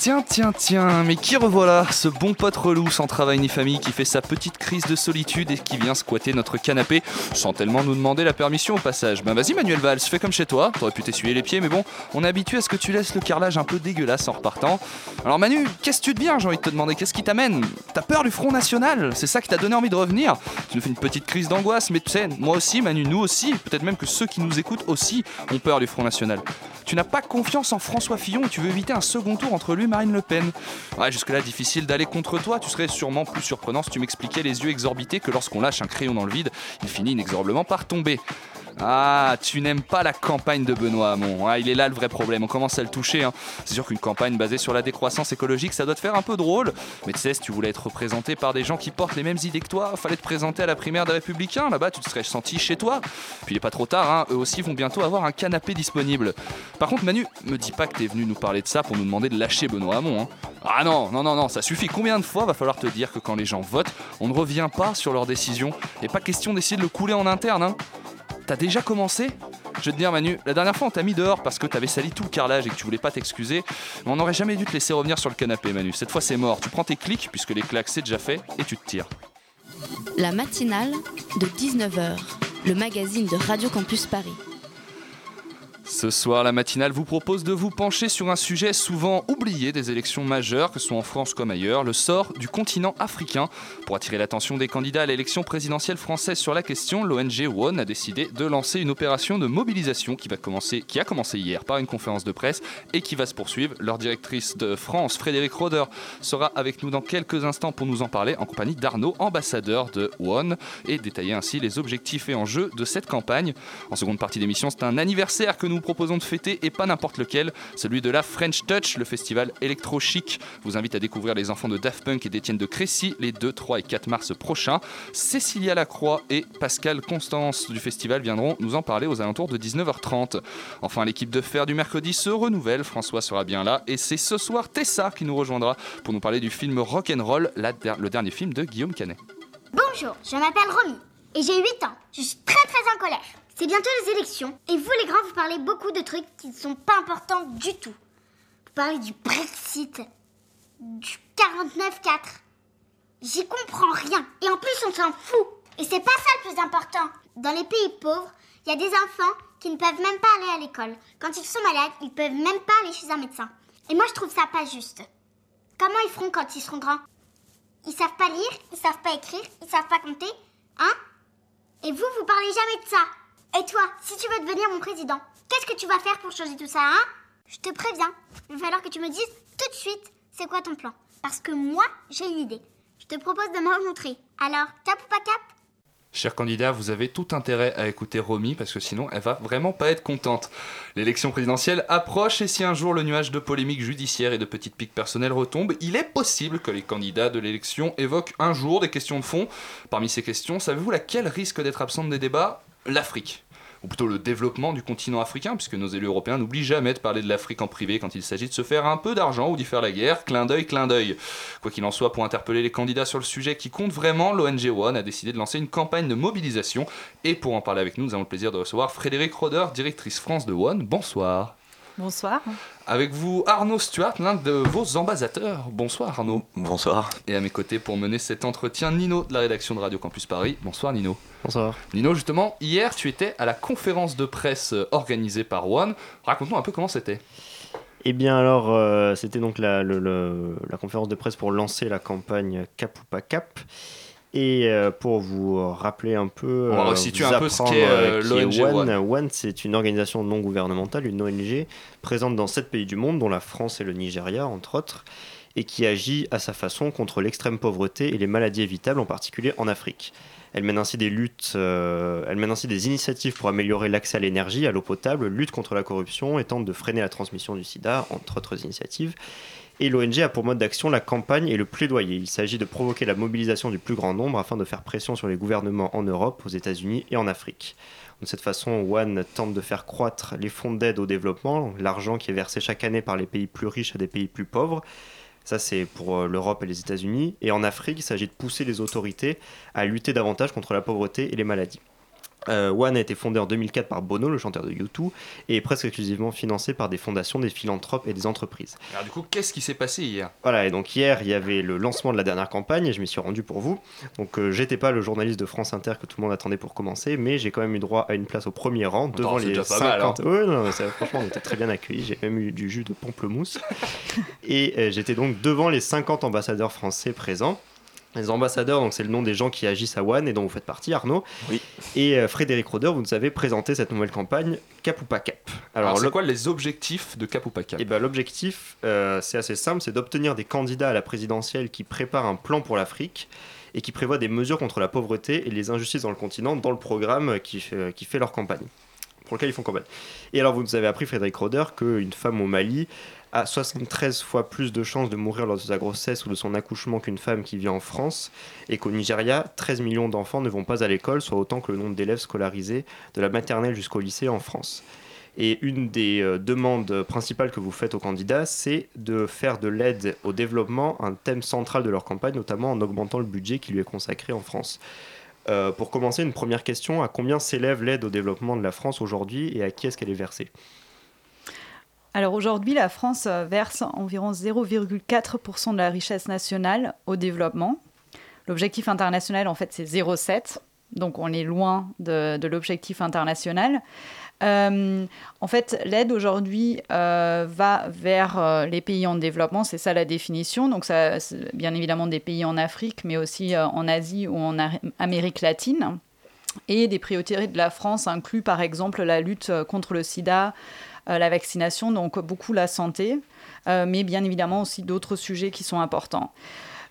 Tiens, tiens, tiens, mais qui revoilà Ce bon pote relou sans travail ni famille qui fait sa petite crise de solitude et qui vient squatter notre canapé sans tellement nous demander la permission au passage. Ben vas-y Manuel Valls, fais comme chez toi, t'aurais pu t'essuyer les pieds mais bon, on est habitué à ce que tu laisses le carrelage un peu dégueulasse en repartant. Alors Manu, qu'est-ce que tu deviens j'ai envie de te demander, qu'est-ce qui t'amène? T'as peur du Front National? C'est ça qui t'a donné envie de revenir? Tu nous fais une petite crise d'angoisse, mais tu sais, moi aussi Manu, nous aussi, peut-être même que ceux qui nous écoutent aussi ont peur du Front National. Tu n'as pas confiance en François Fillon et tu veux éviter un second tour entre lui Marine Le Pen. Ouais, jusque-là, difficile d'aller contre toi. Tu serais sûrement plus surprenant si tu m'expliquais les yeux exorbités que lorsqu'on lâche un crayon dans le vide, il finit inexorablement par tomber. Ah, tu n'aimes pas la campagne de Benoît Hamon. Ouais, il est là le vrai problème. On commence à le toucher. hein. C'est sûr qu'une campagne basée sur la décroissance écologique, ça doit te faire un peu drôle. Mais tu sais, si tu voulais être représenté par des gens qui portent les mêmes idées que toi, fallait te présenter à la primaire des Républicains. Là-bas, tu te serais senti chez toi. Puis il est pas trop tard. hein. Eux aussi vont bientôt avoir un canapé disponible. Par contre, Manu, me dis pas que t'es venu nous parler de ça pour nous demander de lâcher Benoît Hamon. hein. Ah non, non, non, non, ça suffit. Combien de fois va falloir te dire que quand les gens votent, on ne revient pas sur leurs décisions? Et pas question d'essayer de le couler en interne, hein T'as déjà commencé Je vais te dire Manu, la dernière fois on t'a mis dehors parce que t'avais sali tout le carrelage et que tu voulais pas t'excuser, mais on n'aurait jamais dû te laisser revenir sur le canapé Manu. Cette fois c'est mort, tu prends tes clics puisque les claques c'est déjà fait et tu te tires. La matinale de 19h, le magazine de Radio Campus Paris. Ce soir, la matinale vous propose de vous pencher sur un sujet souvent oublié des élections majeures, que ce soit en France comme ailleurs, le sort du continent africain. Pour attirer l'attention des candidats à l'élection présidentielle française sur la question, l'ONG One a décidé de lancer une opération de mobilisation qui, va commencer, qui a commencé hier par une conférence de presse et qui va se poursuivre. Leur directrice de France, Frédéric Roder, sera avec nous dans quelques instants pour nous en parler en compagnie d'Arnaud, ambassadeur de One, et détailler ainsi les objectifs et enjeux de cette campagne. En seconde partie d'émission, c'est un anniversaire que nous proposons de fêter et pas n'importe lequel, celui de la French Touch, le festival électro-chic. Vous invite à découvrir les enfants de Daft Punk et d'Étienne de Crécy les 2, 3 et 4 mars prochains. Cécilia Lacroix et Pascal Constance du festival viendront nous en parler aux alentours de 19h30. Enfin, l'équipe de fer du mercredi se renouvelle. François sera bien là et c'est ce soir Tessa qui nous rejoindra pour nous parler du film Rock'n'Roll, le dernier film de Guillaume Canet. Bonjour, je m'appelle Romy et j'ai 8 ans. Je suis très très en colère. C'est bientôt les élections et vous les grands, vous parlez beaucoup de trucs qui ne sont pas importants du tout. Vous parlez du Brexit, du 49-4. J'y comprends rien et en plus on s'en fout. Et c'est pas ça le plus important. Dans les pays pauvres, il y a des enfants qui ne peuvent même pas aller à l'école. Quand ils sont malades, ils peuvent même pas aller chez un médecin. Et moi je trouve ça pas juste. Comment ils feront quand ils seront grands? Ils savent pas lire, ils savent pas écrire, ils savent pas compter, hein? Et vous, vous parlez jamais de ça. Et toi, si tu veux devenir mon président, qu'est-ce que tu vas faire pour changer tout ça, hein? Je te préviens, il va falloir que tu me dises tout de suite c'est quoi ton plan. Parce que moi, j'ai une idée. Je te propose de me montrer. Alors, cap ou pas cap Chers candidats, vous avez tout intérêt à écouter Romy parce que sinon elle va vraiment pas être contente. L'élection présidentielle approche et si un jour le nuage de polémiques judiciaires et de petites piques personnelles retombe, il est possible que les candidats de l'élection évoquent un jour des questions de fond. Parmi ces questions, savez-vous laquelle risque d'être absente des débats? L'Afrique. Ou plutôt le développement du continent africain, puisque nos élus européens n'oublient jamais de parler de l'Afrique en privé quand il s'agit de se faire un peu d'argent ou d'y faire la guerre. Clin d'œil, clin d'œil. Quoi qu'il en soit, pour interpeller les candidats sur le sujet qui compte vraiment, l'ONG One a décidé de lancer une campagne de mobilisation. Et pour en parler avec nous, nous avons le plaisir de recevoir Frédéric Roder, directrice France de One. Bonsoir. Bonsoir. Avec vous, Arnaud Stuart, l'un de vos ambassadeurs. Bonsoir Arnaud. Bonsoir. Et à mes côtés, pour mener cet entretien, Nino de la rédaction de Radio Campus Paris. Bonsoir Nino. Bonsoir. Nino, justement, hier, tu étais à la conférence de presse euh, organisée par One. Raconte-nous un peu comment c'était. Eh bien alors, euh, c'était donc la, le- le- la conférence de presse pour lancer la campagne Cap ou pas Cap. Et euh, pour vous rappeler un peu, On va euh, resituer un peu ce qu'est, euh, l'ONG One. One. One, c'est une organisation non gouvernementale, une ONG, présente dans sept pays du monde, dont la France et le Nigeria, entre autres. et qui agit à sa façon contre l'extrême pauvreté et les maladies évitables, en particulier en Afrique. Elle mène ainsi des luttes, euh, elle mène ainsi des initiatives pour améliorer l'accès à l'énergie, à l'eau potable, lutte contre la corruption et tente de freiner la transmission du sida, entre autres initiatives. Et l'ONG a pour mode d'action la campagne et le plaidoyer. Il s'agit de provoquer la mobilisation du plus grand nombre afin de faire pression sur les gouvernements en Europe, aux États-Unis et en Afrique. De cette façon, One tente de faire croître les fonds d'aide au développement, l'argent qui est versé chaque année par les pays plus riches à des pays plus pauvres. Ça, c'est pour euh, l'Europe et les États-Unis. Et en Afrique, il s'agit de pousser les autorités à lutter davantage contre la pauvreté et les maladies. Euh, One a été fondé en 2004 par Bono, le chanteur de U2, et est presque exclusivement financé par des fondations, des philanthropes et des entreprises. Alors du coup, qu'est-ce qui s'est passé hier? Voilà, et donc hier, il y avait le lancement de la dernière campagne, et je m'y suis rendu pour vous. Donc euh, j'étais pas le journaliste de France Inter que tout le monde attendait pour commencer, mais j'ai quand même eu droit à une place au premier rang, devant les déjà pas mal, 50... Ouais, non, mais ça, franchement, on était très bien accueillis, j'ai même eu du jus de pamplemousse. et euh, j'étais donc devant les 50 ambassadeurs français présents. Les ambassadeurs, donc c'est le nom des gens qui agissent à One et dont vous faites partie, Arnaud. Oui. Et euh, Frédéric Roder, vous nous avez présenté cette nouvelle campagne Cap ou pas Cap? Alors, c'est le- quoi les objectifs de Cap ou pas Cap? Eh ben, L'objectif, euh, c'est assez simple, c'est d'obtenir des candidats à la présidentielle qui préparent un plan pour l'Afrique et qui prévoient des mesures contre la pauvreté et les injustices dans le continent dans le programme qui fait, qui fait leur campagne, pour lequel ils font campagne. Et alors vous nous avez appris, Frédéric Roder, qu'une femme au Mali a 73 fois plus de chances de mourir lors de sa grossesse ou de son accouchement qu'une femme qui vit en France, et qu'au Nigeria, 13 millions d'enfants ne vont pas à l'école, soit autant que le nombre d'élèves scolarisés de la maternelle jusqu'au lycée en France. Et une des euh, demandes principales que vous faites aux candidats, c'est de faire de l'aide au développement un thème central de leur campagne, notamment en augmentant le budget qui lui est consacré en France. Euh, pour commencer, une première question, à combien s'élève l'aide au développement de la France aujourd'hui et à qui est-ce qu'elle est versée? Alors aujourd'hui, la France euh, verse environ 0,4% de la richesse nationale au développement. L'objectif international, en fait, c'est 0,7. Donc on est loin de, l'objectif international. Euh, en fait, l'aide aujourd'hui euh, va vers les pays en développement, c'est ça la définition. Donc, ça, bien évidemment des pays en Afrique, mais aussi en Asie ou en Amérique latine. Et des priorités de la France incluent par exemple la lutte contre le sida, la vaccination, donc beaucoup la santé, euh, mais bien évidemment aussi d'autres sujets qui sont importants.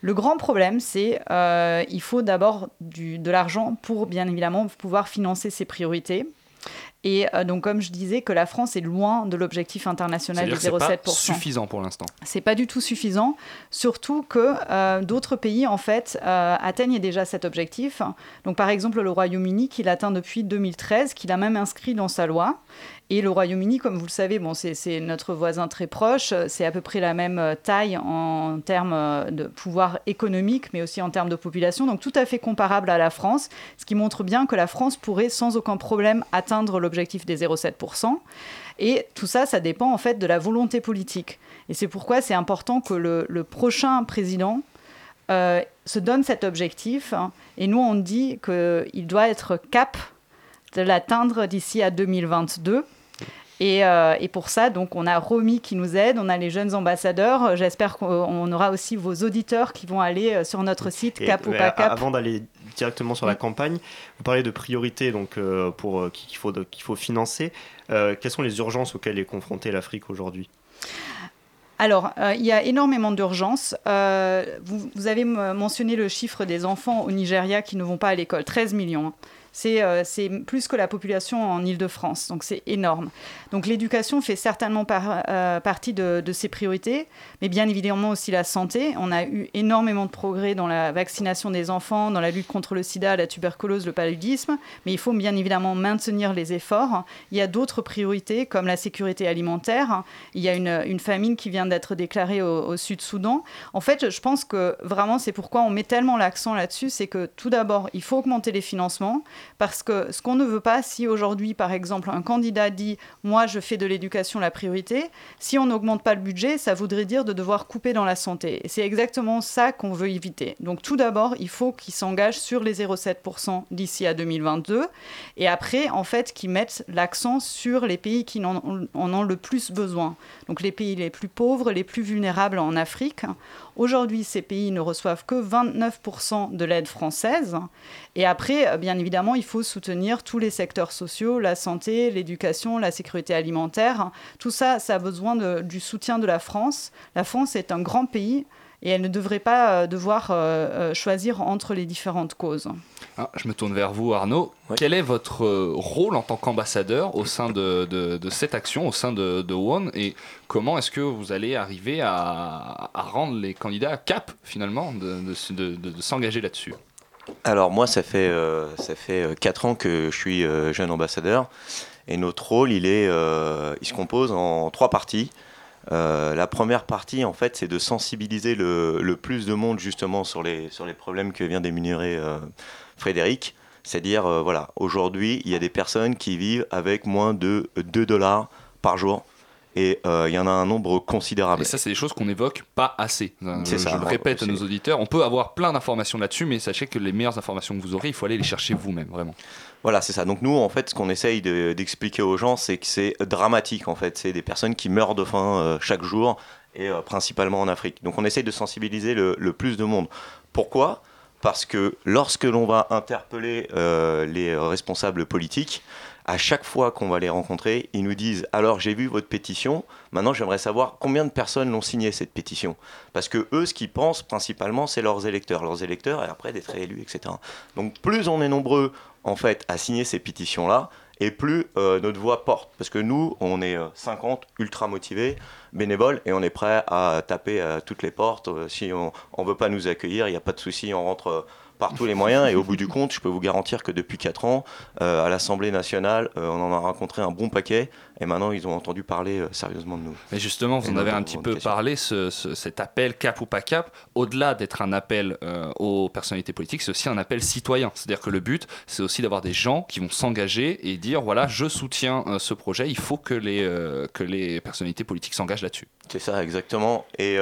Le grand problème, c'est euh, il faut d'abord de l'argent pour bien évidemment pouvoir financer ces priorités. Et euh, donc, comme je disais, que la France est loin de l'objectif international de C'est-à-dire que c'est pas 0,7%. suffisant pour l'instant. C'est pas du tout suffisant, surtout que euh, d'autres pays en fait euh, atteignent déjà cet objectif. Donc par exemple le Royaume-Uni qui l'atteint depuis 2013, qui l'a même inscrit dans sa loi. Et le Royaume-Uni, comme vous le savez, bon, c'est notre voisin très proche, c'est à peu près la même euh, taille en termes euh, de pouvoir économique, mais aussi en termes de population, donc tout à fait comparable à la France, ce qui montre bien que la France pourrait sans aucun problème atteindre l'objectif des 0,7%. Et tout ça, ça dépend en fait de la volonté politique. Et c'est pourquoi c'est important que le, le prochain président euh, se donne cet objectif. hein. Et nous, on dit qu'il doit être cap de l'atteindre d'ici à 2022. Et, euh, et pour ça, donc, on a Romy qui nous aide, on a les jeunes ambassadeurs. J'espère qu'on aura aussi vos auditeurs qui vont aller euh, sur notre site Et, cap ou euh, pas cap. Avant d'aller directement sur la campagne, vous parlez de priorités donc, euh, pour, qu'il faut, qu'il faut financer. Euh, quelles sont les urgences auxquelles est confrontée l'Afrique aujourd'hui? Alors, euh, il y a énormément d'urgences. Euh, vous, vous avez mentionné le chiffre des enfants au Nigeria qui ne vont pas à l'école, 13 millions. C'est euh, c'est plus que la population en Île-de-France, donc c'est énorme. Donc l'éducation fait certainement euh, partie de, ces priorités, mais bien évidemment aussi la santé. On a eu énormément de progrès dans la vaccination des enfants, dans la lutte contre le sida, la tuberculose, le paludisme, mais il faut bien évidemment maintenir les efforts. Il y a d'autres priorités comme la sécurité alimentaire. Il y a une, famine qui vient d'être déclarée au, Sud-Soudan. En fait, je pense que vraiment, c'est pourquoi on met tellement l'accent là-dessus, c'est que tout d'abord, il faut augmenter les financements, parce que ce qu'on ne veut pas, si aujourd'hui, par exemple, un candidat dit « moi, je fais de l'éducation la priorité », si on n'augmente pas le budget, ça voudrait dire de devoir couper dans la santé. Et c'est exactement ça qu'on veut éviter. Donc tout d'abord, il faut qu'ils s'engagent sur les 0,7% d'ici à 2022, et après, en fait, qu'ils mettent l'accent sur les pays qui en ont le plus besoin. Donc les pays les plus pauvres, les plus vulnérables en Afrique. Aujourd'hui, ces pays ne reçoivent que 29% de l'aide française. Et après, euh, bien évidemment, il faut soutenir tous les secteurs sociaux, la santé, l'éducation, la sécurité alimentaire. Tout ça, ça a besoin du soutien de la France. La France est un grand pays et elle ne devrait pas euh, devoir euh, euh, choisir entre les différentes causes. Ah, je me tourne vers vous, Arnaud. Quel est votre rôle en tant qu'ambassadeur au sein de, de- de cette action, au sein de, de WON Et comment est-ce que vous allez arriver à, à rendre les candidats cap, finalement, de, de- de- de- de s'engager là-dessus? Alors moi, ça fait, euh, ça fait 4 ans que je suis euh, jeune ambassadeur. Et notre rôle, il, est, euh, il se compose en trois parties. Euh, la première partie, en fait, c'est de sensibiliser le, le plus de monde justement sur les, sur les problèmes que vient d'énumérer euh, Frédéric. C'est-à-dire, euh, voilà, aujourd'hui, il y a des personnes qui vivent avec moins de 2 dollars par jour. Et il y en a un nombre considérable. Et ça, c'est des choses qu'on n'évoque pas assez. C'est je, ça, je le répète à nos auditeurs. On peut avoir plein d'informations là-dessus, mais sachez que les meilleures informations que vous aurez, il faut aller les chercher vous-même, vraiment. Voilà, c'est ça. Donc nous, en fait, ce qu'on essaye de- d'expliquer aux gens, c'est que c'est dramatique, en fait. C'est des personnes qui meurent de faim euh, chaque jour, et euh, principalement en Afrique. Donc on essaye de sensibiliser le, plus de monde. Pourquoi? Parce que lorsque l'on va interpeller euh, les responsables politiques, à chaque fois qu'on va les rencontrer, ils nous disent alors j'ai vu votre pétition, maintenant j'aimerais savoir combien de personnes l'ont signé cette pétition? Parce que eux, ce qu'ils pensent principalement, c'est leurs électeurs, leurs électeurs, et après d'être réélus, etc. Donc plus on est nombreux en fait à signer ces pétitions-là, et plus euh, notre voix porte. Parce que nous, on est euh, 50 ultra motivés, bénévoles, et on est prêt à taper à toutes les portes. Euh, Si on ne veut pas nous accueillir, il n'y a pas de souci, on rentre euh, par tous les moyens. Et au bout du compte, je peux vous garantir que depuis 4 ans, euh, à l'Assemblée nationale, euh, on en a rencontré un bon paquet, et maintenant ils ont entendu parler euh, sérieusement de nous. Mais justement, vous Et en avez un petit peu parlé, ce- ce- cet appel cap ou pas cap, au-delà d'être un appel aux personnalités politiques, c'est aussi un appel citoyen. C'est-à-dire que le but, c'est aussi d'avoir des gens qui vont s'engager et dire voilà, je soutiens ce projet, il faut que les, que les personnalités politiques s'engagent là-dessus. C'est ça, exactement. Et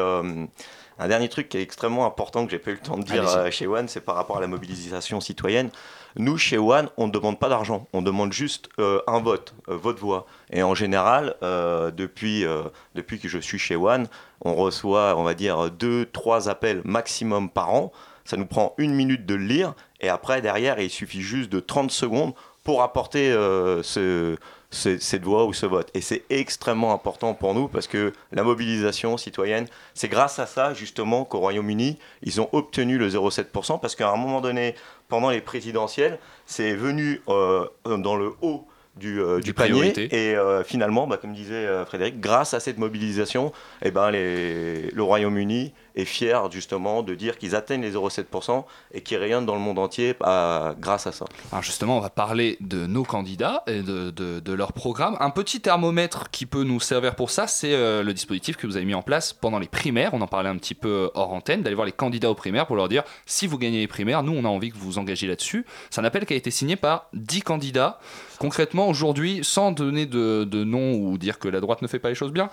un dernier truc qui est extrêmement important que j'ai pas eu le temps de dire euh, chez One, c'est par rapport à la mobilisation citoyenne. Nous, chez One, on ne demande pas d'argent, on demande juste euh, un vote, euh, votre voix. Et en général, depuis, depuis que je suis chez One, on reçoit, on va dire, deux, trois appels maximum par an. Ça nous prend une minute de le lire, et après, derrière, il suffit juste de 30 secondes pour apporter ce, ce- cette voix ou ce vote. Et c'est extrêmement important pour nous parce que la mobilisation citoyenne, c'est grâce à ça justement qu'au Royaume-Uni, ils ont obtenu le 0,7% parce qu'à un moment donné, pendant les présidentielles, c'est venu euh, dans le haut du, euh, du panier et euh, finalement, bah, comme disait euh, Frédéric, grâce à cette mobilisation, eh ben, les- le Royaume-Uni est fier justement de dire qu'ils atteignent les 0,7% et qu'ils rayonnent dans le monde entier bah, grâce à ça. Alors justement, on va parler de nos candidats et de, leur programme. Un petit thermomètre qui peut nous servir pour ça, c'est euh, le dispositif que vous avez mis en place pendant les primaires. On en parlait un petit peu hors antenne, d'aller voir les candidats aux primaires pour leur dire si vous gagnez les primaires, nous on a envie que vous vous engagez là-dessus. C'est un appel qui a été signé par 10 candidats. Concrètement, aujourd'hui, sans donner de, de nom ou dire que la droite ne fait pas les choses bien,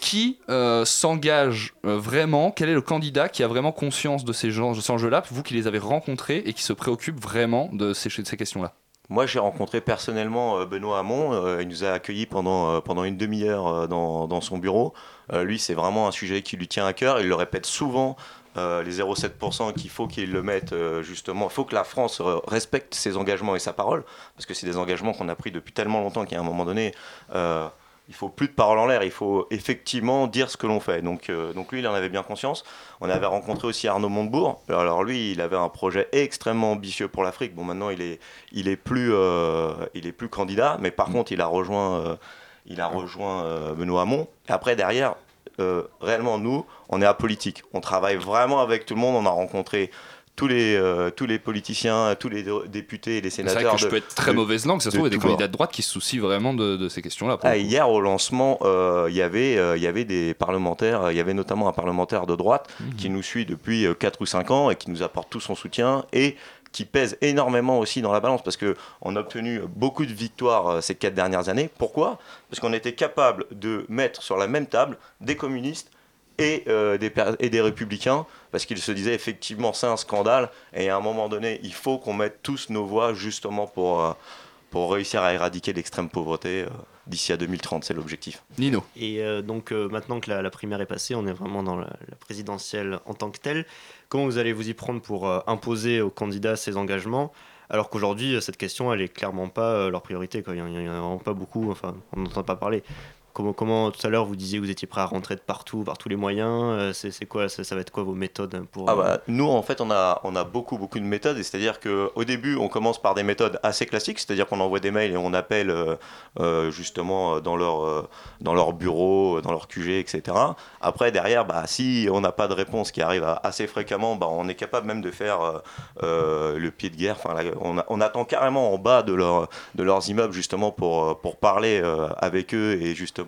qui euh, s'engage euh, vraiment? Quel est le candidat qui a vraiment conscience de ces, gens, ces enjeux-là, vous qui les avez rencontrés et qui se préoccupe vraiment de ces, questions-là Moi, j'ai rencontré personnellement euh, Benoît Hamon. Euh, il nous a accueillis pendant, euh, pendant une demi-heure dans, dans son bureau. Lui, c'est vraiment un sujet qui lui tient à cœur. Il le répète souvent, les 0,7%, qu'il faut qu'il le mette justement. Il faut que la France respecte ses engagements et sa parole, parce que c'est des engagements qu'on a pris depuis tellement longtemps qu'à un moment donné, il faut plus de paroles en l'air. Il faut effectivement dire ce que l'on fait. Donc, euh, donc lui, il en avait bien conscience. On avait rencontré aussi Arnaud Montebourg. Alors lui, il avait un projet extrêmement ambitieux pour l'Afrique. Bon, maintenant, il est, il est plus, euh, il est plus candidat, mais par contre, il a rejoint, euh, il a rejoint Benoît Hamon. Et après, derrière, réellement, nous, on est apolitique. On travaille vraiment avec tout le monde. On a rencontré tous les, euh, tous les politiciens, tous les dé- députés et les C'est sénateurs. vrai que je de- peux être très de- mauvaise langue, ça se trouve, il y a des candidats de droite qui se soucient vraiment de, de ces questions-là. Ah, hier au lancement, euh, il y avait, euh, il y avait des parlementaires, il y avait notamment un parlementaire de droite Mhm. qui nous suit depuis 4 ou 5 ans et qui nous apporte tout son soutien et qui pèse énormément aussi dans la balance parce que on a obtenu beaucoup de victoires ces 4 dernières années. Pourquoi? Parce qu'on était capable de mettre sur la même table des communistes et, euh, des, et des républicains, parce qu'ils se disaient effectivement c'est un scandale, et à un moment donné, il faut qu'on mette tous nos voix justement pour, euh, pour réussir à éradiquer l'extrême pauvreté euh, d'ici à 2030, c'est l'objectif. Nino. Et euh, donc euh, maintenant que la, la primaire est passée, on est vraiment dans la, la présidentielle en tant que telle. Comment vous allez vous y prendre pour euh, imposer aux candidats ces engagements alors qu'aujourd'hui, cette question, elle est clairement pas euh, leur priorité. Quoi. Il n'y en a vraiment pas beaucoup, enfin, on n'entend pas parler. Comment, comment tout à l'heure vous disiez que vous étiez prêt à rentrer de partout, par tous les moyens euh, C'est quoi ça, ça va être quoi vos méthodes pour Ah euh, bah, nous, en fait, on a, on a beaucoup, beaucoup de méthodes. et C'est-à-dire qu'au début, on commence par des méthodes assez classiques, c'est-à-dire qu'on envoie des mails et on appelle euh, euh, justement dans leur, euh, dans leur bureau, dans leur QG, etc. Après, derrière, bah, si on n'a pas de réponse qui arrive assez fréquemment, bah, on est capable même de faire euh, euh, le pied de guerre. Enfin, là, on, a- on attend carrément en bas de, leur, de leurs immeubles justement pour, euh, pour parler euh, avec eux et justement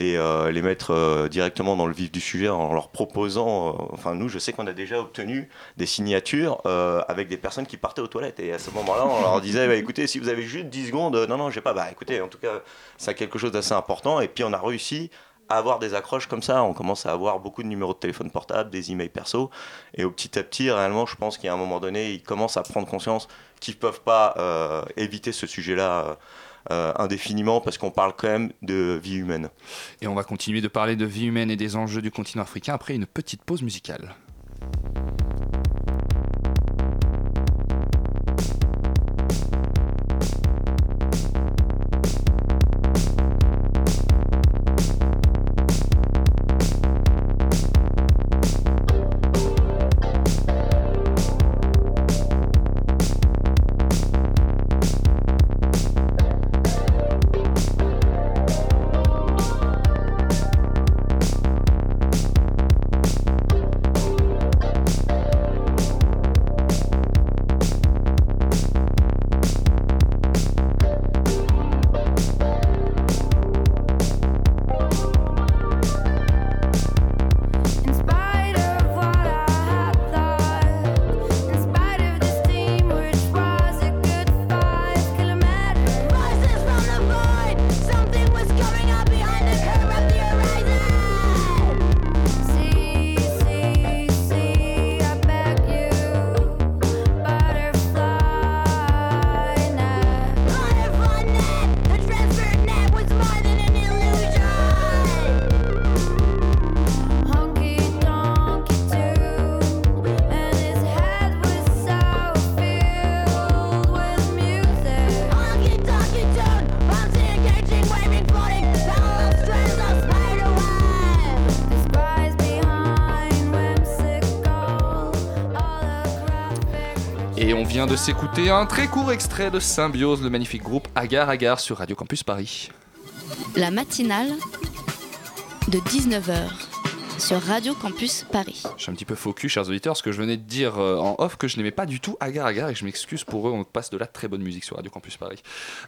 euh, les mettre euh, directement dans le vif du sujet en leur proposant. euh, enfin, nous, je sais qu'on a déjà obtenu des signatures avec des personnes qui partaient aux toilettes. Et à ce moment-là, on leur disait bah, écoutez, si vous avez juste 10 secondes, non, non, j'ai pas. Bah écoutez, en tout cas, c'est quelque chose d'assez important. Et puis, on a réussi à avoir des accroches comme ça. On commence à avoir beaucoup de numéros de téléphone portable, des emails perso. Et au petit à petit, réellement, je pense qu'à un moment donné, ils commencent à prendre conscience qu'ils peuvent pas éviter ce sujet-là. Euh, indéfiniment parce qu'on parle quand même de vie humaine. Et on va continuer de parler de vie humaine et des enjeux du continent africain après une petite pause musicale. De s'écouter un très court extrait de Symbiose, le magnifique groupe Agar Agar sur Radio Campus Paris. La matinale de 19h sur Radio Campus Paris. Je suis un petit peu faux cul, chers auditeurs, parce que je venais de dire euh, en off que je n'aimais pas du tout Agar Agar et je m'excuse pour eux. On passe de la très bonne musique sur Radio Campus Paris.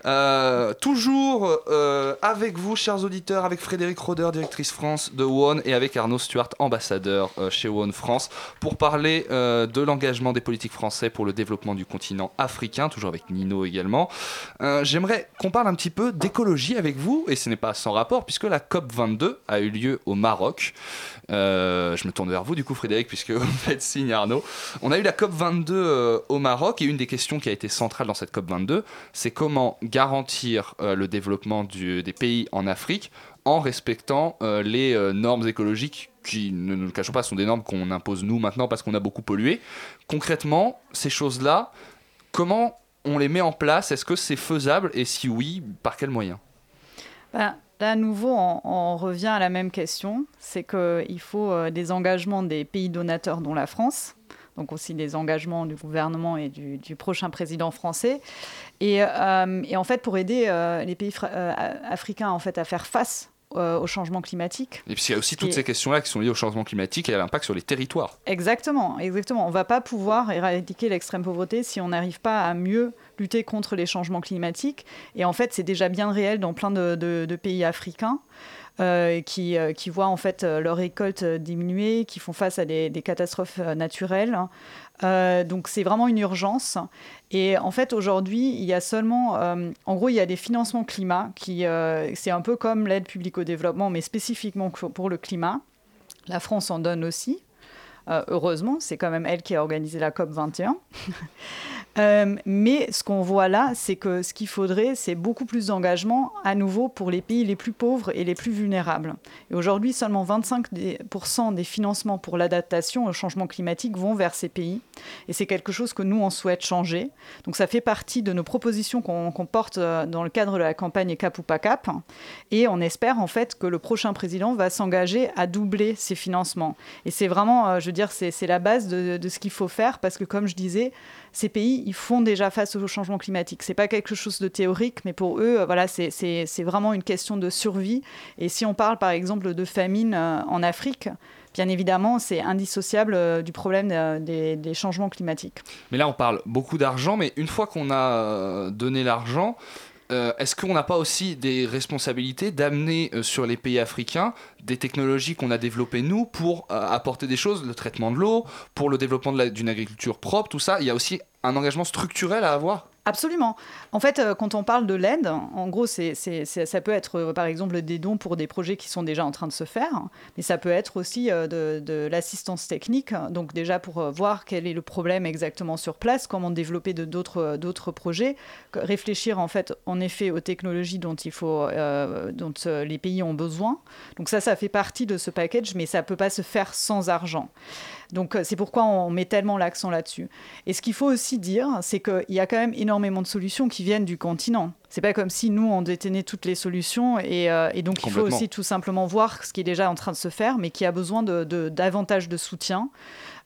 Euh, toujours euh, avec vous, chers auditeurs, avec Frédéric Roder, directrice France de One, et avec Arnaud Stuart, ambassadeur chez One France, pour parler de l'engagement des politiques français pour le développement du continent africain, toujours avec Nino également. J'aimerais qu'on parle un petit peu d'écologie avec vous, et ce n'est pas sans rapport, puisque la COP22 a eu lieu au Maroc. Euh, je me tourne vers vous, du coup, Frédéric, puisque vous faites signe, Arnaud. On a eu la COP22 euh, au Maroc, et une des questions qui a été centrale dans cette COP22, c'est comment garantir euh, le développement des pays en Afrique en respectant euh, les normes écologiques qui, ne nous le cachons pas, sont des normes qu'on impose nous maintenant parce qu'on a beaucoup pollué. Concrètement, ces choses-là, comment on les met en place? Est-ce que c'est faisable? Et si oui, par quels moyens? Ben, là, à nouveau, on, on revient à la même question. C'est qu'il faut euh, des engagements des pays donateurs, dont la France. Donc aussi des engagements du gouvernement et du, du prochain président français. Et, euh, et en fait, pour aider euh, les pays euh, africains en fait, à faire face au changement climatique, Et puis il y a aussi toutes Et- ces questions-là qui sont liées au changement climatique et à l'impact sur les territoires. Exactement, exactement. On va pas pouvoir éradiquer l'extrême pauvreté si on n'arrive pas à mieux lutter contre les changements climatiques. Et en fait, c'est déjà bien réel dans plein de, pays africains. euh, qui, euh, qui voient en fait euh, leur récolte diminuer, qui font face à des, des catastrophes naturelles. Donc c'est vraiment une urgence. Et en fait aujourd'hui, il y a seulement, en gros, il y a des financements climat qui, c'est un peu comme l'aide publique au développement, mais spécifiquement pour le climat. La France en donne aussi. Heureusement, c'est quand même elle qui a organisé la COP 21. Euh, mais ce qu'on voit là, c'est que ce qu'il faudrait, c'est beaucoup plus d'engagement à nouveau pour les pays les plus pauvres et les plus vulnérables. Et aujourd'hui, seulement 25% des financements pour l'adaptation au changement climatique vont vers ces pays. Et c'est quelque chose que nous, on souhaite changer. Donc ça fait partie de nos propositions qu'on porte euh, dans le cadre de la campagne Cap ou pas Cap. Et on espère en fait que le prochain président va s'engager à doubler ces financements. Et c'est vraiment, euh, je veux dire, c'est la base de ce qu'il faut faire parce que comme je disais, ces pays, ils font déjà face au changement climatique. C'est pas quelque chose de théorique, mais pour eux, euh, voilà, c'est- vraiment une question de survie. Et si on parle par exemple de famine euh, en Afrique, bien évidemment, c'est indissociable euh, du problème des, des changements climatiques. Mais là, on parle beaucoup d'argent, mais une fois qu'on a donné l'argent, euh, est-ce qu'on n'a pas aussi des responsabilités d'amener euh, sur les pays africains des technologies qu'on a développées nous pour euh, apporter des choses, le traitement de l'eau, pour le développement d'une agriculture propre, tout ça? Il y a aussi un engagement structurel à avoir Absolument. En fait, euh, quand on parle de l'aide, en gros, c'est, ça peut être euh, par exemple des dons pour des projets qui sont déjà en train de se faire, mais ça peut être aussi euh, de, de l'assistance technique, donc déjà pour voir quel est le problème exactement sur place, comment développer d'autres, projets, réfléchir en fait en effet aux technologies dont, dont les pays ont besoin. Donc ça, ça fait partie de ce package, mais ça ne peut pas se faire sans argent. Donc euh, c'est pourquoi on met tellement l'accent là-dessus. Et ce qu'il faut aussi dire, c'est qu'il y a quand même énormément de solutions qui viennent du continent. C'est pas comme si nous on détenait toutes les solutions et, euh, et donc il faut aussi tout simplement voir ce qui est déjà en train de se faire, mais qui a besoin de, de- davantage de soutien.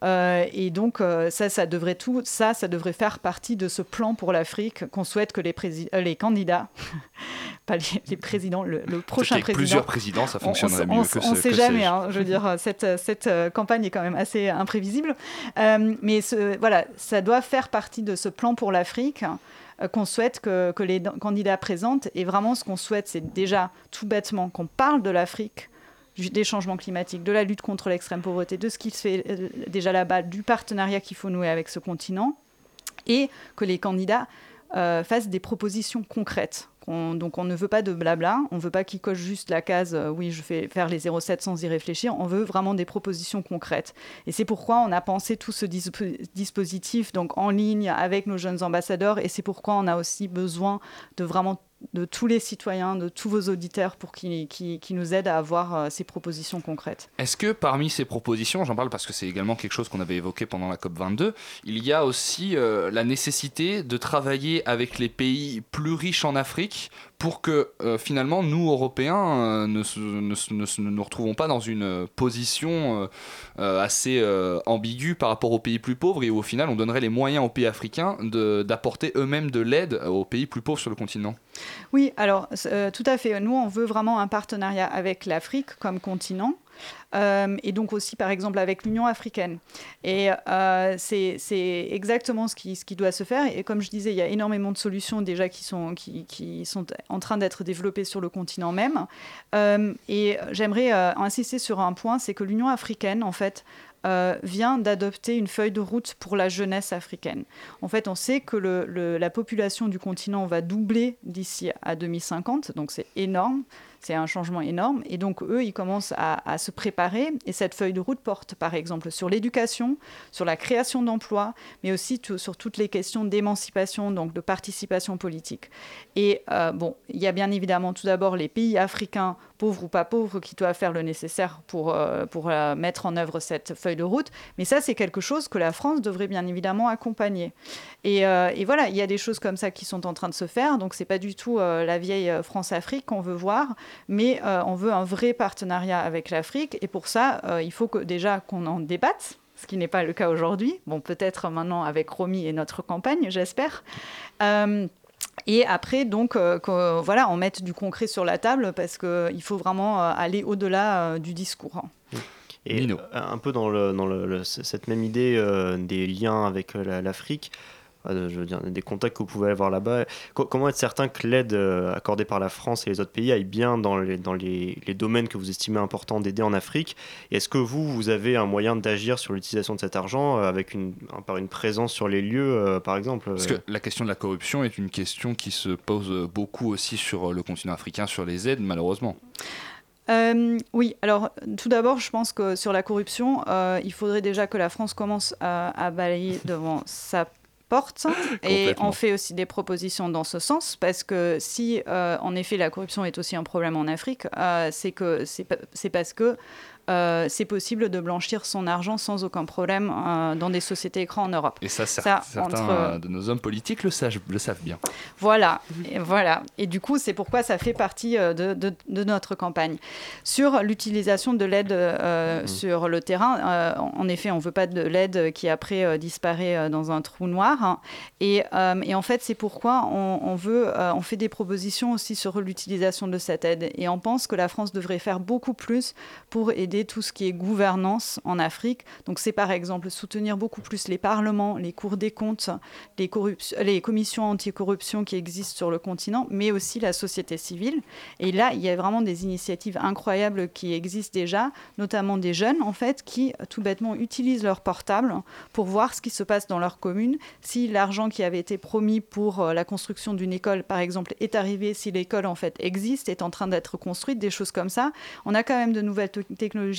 Euh, et donc euh, ça, ça devrait tout, ça, ça devrait faire partie de ce plan pour l'Afrique qu'on souhaite que les, euh, les candidats, pas les, les présidents, le, le prochain président. plusieurs présidents, ça On- fonctionnerait on, mieux on- que On ce- sait jamais, hein, je veux dire, cette, cette campagne est quand même assez imprévisible. Mais ce, voilà, ça doit faire partie de ce plan pour l'Afrique qu'on souhaite que, que les candidats présentent. Et vraiment, ce qu'on souhaite, c'est déjà tout bêtement qu'on parle de l'Afrique, des changements climatiques, de la lutte contre l'extrême pauvreté, de ce qui se fait euh, déjà là-bas, du partenariat qu'il faut nouer avec ce continent, et que les candidats euh, fassent des propositions concrètes. Donc on ne veut pas de blabla, on ne veut pas qu'ils cochent juste la case euh, oui je vais faire les 07 sans y réfléchir, on veut vraiment des propositions concrètes. Et c'est pourquoi on a pensé tout ce dispo- dispositif donc en ligne avec nos jeunes ambassadeurs et c'est pourquoi on a aussi besoin de vraiment de tous les citoyens, de tous vos auditeurs pour qu'ils nous aident à avoir euh, ces propositions concrètes. Est-ce que parmi ces propositions, j'en parle parce que c'est également quelque chose qu'on avait évoqué pendant la COP22, il y a aussi euh, la nécessité de travailler avec les pays plus riches en Afrique pour que euh, finalement nous, Européens, euh, ne, nous retrouvons pas dans une euh, position assez ambiguë par rapport aux pays plus pauvres et où au final on donnerait les moyens aux pays africains d'apporter eux-mêmes de l'aide aux pays plus pauvres sur le continent Oui, alors tout à fait. Nous, on veut vraiment un partenariat avec l'Afrique comme continent. Euh, et donc aussi, par exemple, avec l'Union africaine. Et euh, c'est exactement ce qui, doit se faire. Et comme je disais, il y a énormément de solutions déjà qui sont, en train d'être développées sur le continent même. Euh, et j'aimerais insister sur un point, c'est que l'Union africaine, en fait, vient d'adopter une feuille de route pour la jeunesse africaine. En fait, on sait que la population du continent va doubler d'ici à 2050, donc c'est énorme. C'est un changement énorme. Et donc, eux, ils commencent à, se préparer. Et cette feuille de route porte, par exemple, sur l'éducation, sur la création d'emplois, mais aussi sur toutes les questions d'émancipation, donc de participation politique. Et euh, bon, il y a bien évidemment tout d'abord les pays africains, pauvres ou pas pauvres, qui doivent faire le nécessaire pour, euh, pour euh, mettre en œuvre cette feuille de route. Mais ça, c'est quelque chose que la France devrait bien évidemment accompagner. Et, euh, et voilà, il y a des choses comme ça qui sont en train de se faire. Donc, c'est pas du tout la vieille France-Afrique qu'on veut voir, mais on veut un vrai partenariat avec l'Afrique. Et pour ça, il faut que, déjà qu'on en débatte. Ce qui n'est pas le cas aujourd'hui. Bon, peut-être maintenant avec Romy et notre campagne, j'espère. Et après, donc, euh, que, voilà, on mette du concret sur la table parce qu'il faut vraiment euh, aller au-delà euh, du discours. Et euh, un peu dans, le, dans le- le- cette même idée euh, des liens avec euh, la- l'Afrique, euh, je veux dire, des contacts que vous pouvez avoir là-bas, co- comment être certain que l'aide euh, accordée par la France et les autres pays aille bien dans les, dans les, les domaines que vous estimez importants d'aider en Afrique? Est-ce que vous, vous avez un moyen d'agir sur l'utilisation de cet argent euh, avec une, par une présence sur les lieux, euh, par exemple Parce que la question de la corruption est une question qui se pose beaucoup aussi sur le continent africain, sur les aides, malheureusement. Euh, oui, alors tout d'abord, je pense que sur la corruption, euh, il faudrait déjà que la France commence à, à balayer devant sa porte. Et Complètement. on fait aussi des propositions dans ce sens parce que si, euh, en effet, la corruption est aussi un problème en Afrique, euh, c'est parce que euh, c'est possible de blanchir son argent sans aucun problème euh, dans des sociétés écrans en Europe. Et ça, cer- Ça, certains entre- de nos hommes politiques le, savent- le savent bien. Voilà, et voilà. Et du coup, c'est pourquoi ça fait partie euh, de, de- de notre campagne. Sur l'utilisation de l'aide euh, sur le terrain, en effet, on ne veut pas de l'aide qui après disparaît dans un trou noir. hein. Et, et en fait, c'est pourquoi on, on veut, on fait des propositions aussi sur l'utilisation de cette aide. Et on pense que la France devrait faire beaucoup plus pour aider tout ce qui est gouvernance en Afrique. Donc, c'est par exemple soutenir beaucoup plus les parlements, les cours des comptes, les, les commissions anticorruption qui existent sur le continent, mais aussi la société civile. Et là, il y a vraiment des initiatives incroyables qui existent déjà, notamment des jeunes, en fait, qui tout bêtement utilisent leur portable pour voir ce qui se passe dans leur commune, si l'argent qui avait été promis pour euh, la construction d'une école, par exemple, est arrivé, si l'école, en fait, existe, est en train d'être construite, des choses comme ça. On a quand même de nouvelles te-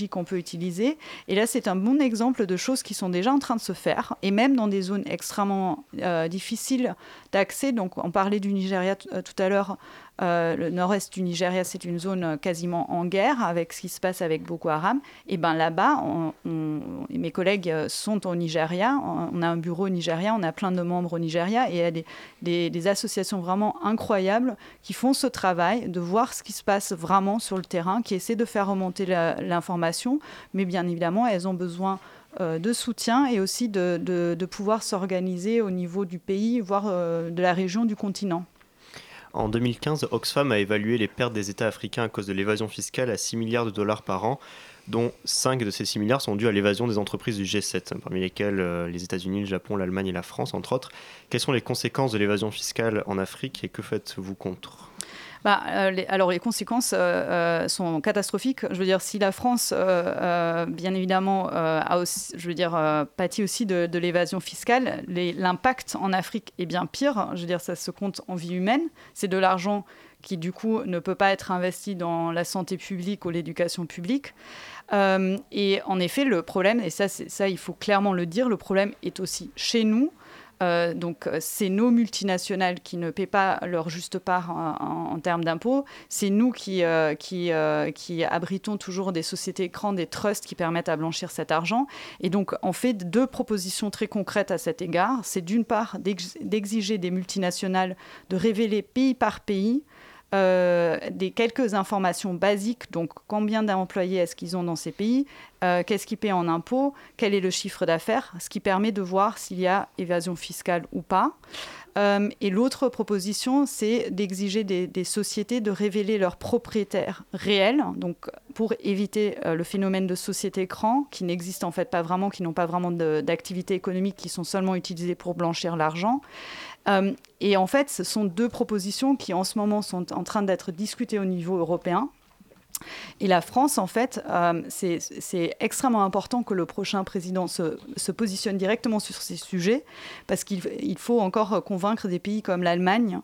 qu'on peut utiliser. Et là, c'est un bon exemple de choses qui sont déjà en train de se faire, et même dans des zones extrêmement euh, difficiles d'accès. Donc, on parlait du Nigeria euh, tout à l'heure. Euh, le nord-est du Nigeria, c'est une zone euh, quasiment en guerre avec ce qui se passe avec Boko Haram. Et ben là-bas, mes collègues euh, sont au Nigeria. On a un bureau au Nigeria, on a plein de membres au Nigeria et il y a des, associations vraiment incroyables qui font ce travail de voir ce qui se passe vraiment sur le terrain, qui essaient de faire remonter l'information. Mais bien évidemment, elles ont besoin de soutien et aussi de, pouvoir s'organiser au niveau du pays, voire de la région, du continent. En 2015, Oxfam a évalué les pertes des États africains à cause de l'évasion fiscale à 6 milliards de dollars par an, dont 5 de ces 6 milliards sont dus à l'évasion des entreprises du G7, parmi lesquelles euh, les États-Unis, le Japon, l'Allemagne et la France, entre autres. Quelles sont les conséquences de l'évasion fiscale en Afrique et que faites-vous contre? Bah, euh, les- alors les conséquences euh, euh, sont catastrophiques. Je veux dire, si la France, bien évidemment, a aussi, je veux dire, pâtit aussi de, l'évasion fiscale, l'impact en Afrique est bien pire. Je veux dire, ça se compte en vie humaine. C'est de l'argent qui, du coup, ne peut pas être investi dans la santé publique ou l'éducation publique. Et en effet, le problème, et ça, ça, il faut clairement le dire, le problème est aussi chez nous. Euh, donc, euh, c'est nos multinationales qui ne paient pas leur juste part en, termes d'impôts. C'est nous qui, euh, qui, abritons toujours des sociétés écrans, des trusts qui permettent à blanchir cet argent. Et donc, on fait deux propositions très concrètes à cet égard. C'est d'une part d'ex- d'exiger des multinationales de révéler pays par pays des quelques informations basiques, donc combien d'employés est-ce qu'ils ont dans ces pays, euh, qu'est-ce qu'ils paient en impôts, quel est le chiffre d'affaires, ce qui permet de voir s'il y a évasion fiscale ou pas. Euh, et l'autre proposition, c'est d'exiger des, sociétés de révéler leurs propriétaires réels, donc pour éviter euh, le phénomène de société écran, qui n'existe en fait pas vraiment, qui n'ont pas vraiment d'activité économique, qui sont seulement utilisées pour blanchir l'argent. Euh, et en fait, ce sont deux propositions qui en ce moment sont en train d'être discutées au niveau européen. Et la France, en fait, euh, c'est extrêmement important que le prochain président se, positionne directement sur ces sujets, parce qu'il il faut encore convaincre des pays comme l'Allemagne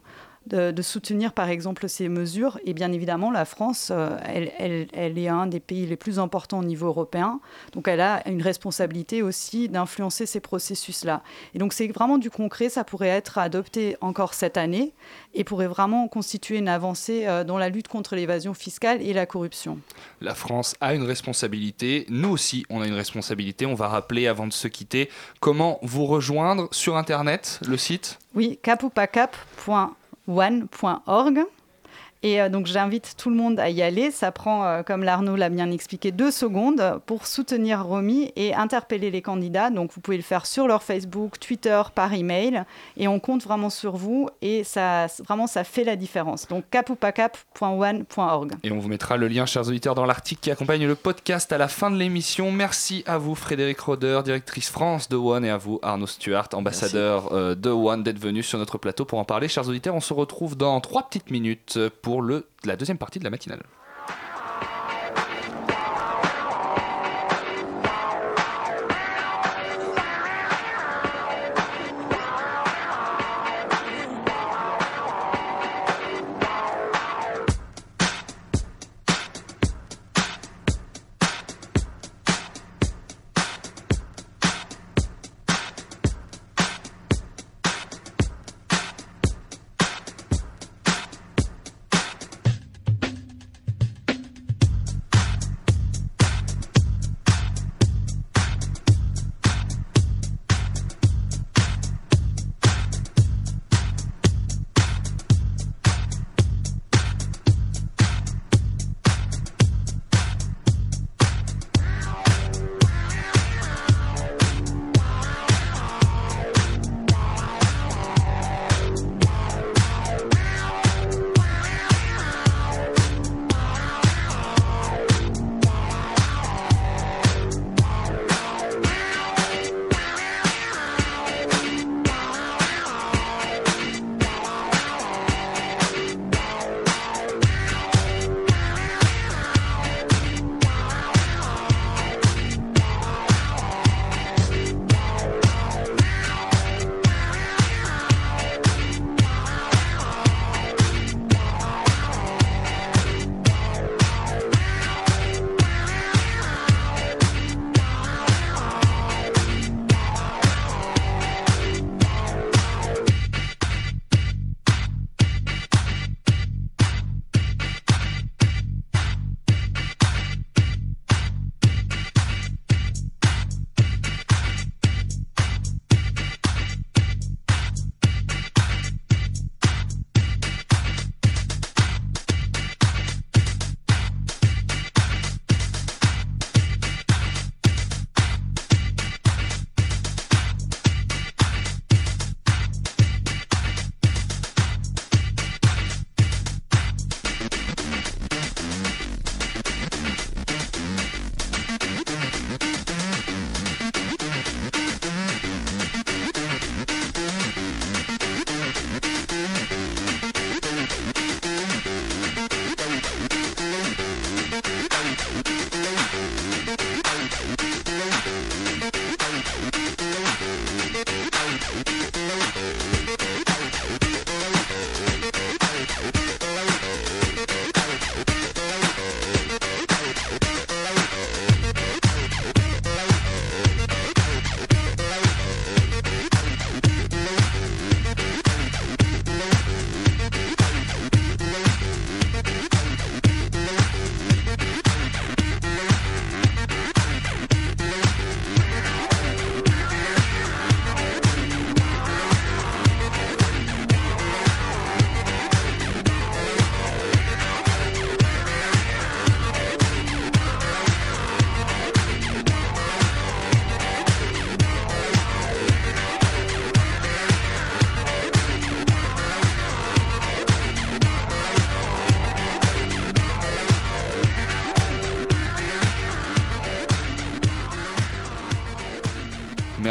de, de soutenir, par exemple, ces mesures. Et bien évidemment, la France, euh, elle, elle- elle est un des pays les plus importants au niveau européen, donc elle a une responsabilité aussi d'influencer ces processus-là. Et donc c'est vraiment du concret, ça pourrait être adopté encore cette année et pourrait vraiment constituer une avancée euh, dans la lutte contre l'évasion fiscale et la corruption. La France a une responsabilité, nous aussi on a une responsabilité. On va rappeler avant de se quitter comment vous rejoindre sur Internet, le site? Oui, capopacap.one.org. Et euh, donc j'invite tout le monde à y aller. Ça prend, euh, comme l'Arnaud l'a bien expliqué, deux secondes pour soutenir Romy et interpeller les candidats. Donc vous pouvez le faire sur leur Facebook, Twitter, par email. Et on compte vraiment sur vous. Et ça, vraiment, ça fait la différence. Donc capopacap.one.org. Et on vous mettra le lien, chers auditeurs, dans l'article qui accompagne le podcast à la fin de l'émission. Merci à vous, Frédéric Roder, directrice France de One, et à vous, Arnaud Stuart, ambassadeur euh, de One, d'être venu sur notre plateau pour en parler. Chers auditeurs, on se retrouve dans trois petites minutes pour le, la deuxième partie de la matinale.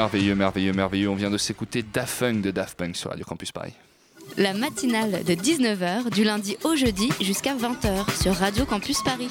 Merveilleux, merveilleux, merveilleux. On vient de s'écouter Daft Punk de Daft Punk sur Radio Campus Paris. La matinale de 19h du lundi au jeudi jusqu'à 20h sur Radio Campus Paris.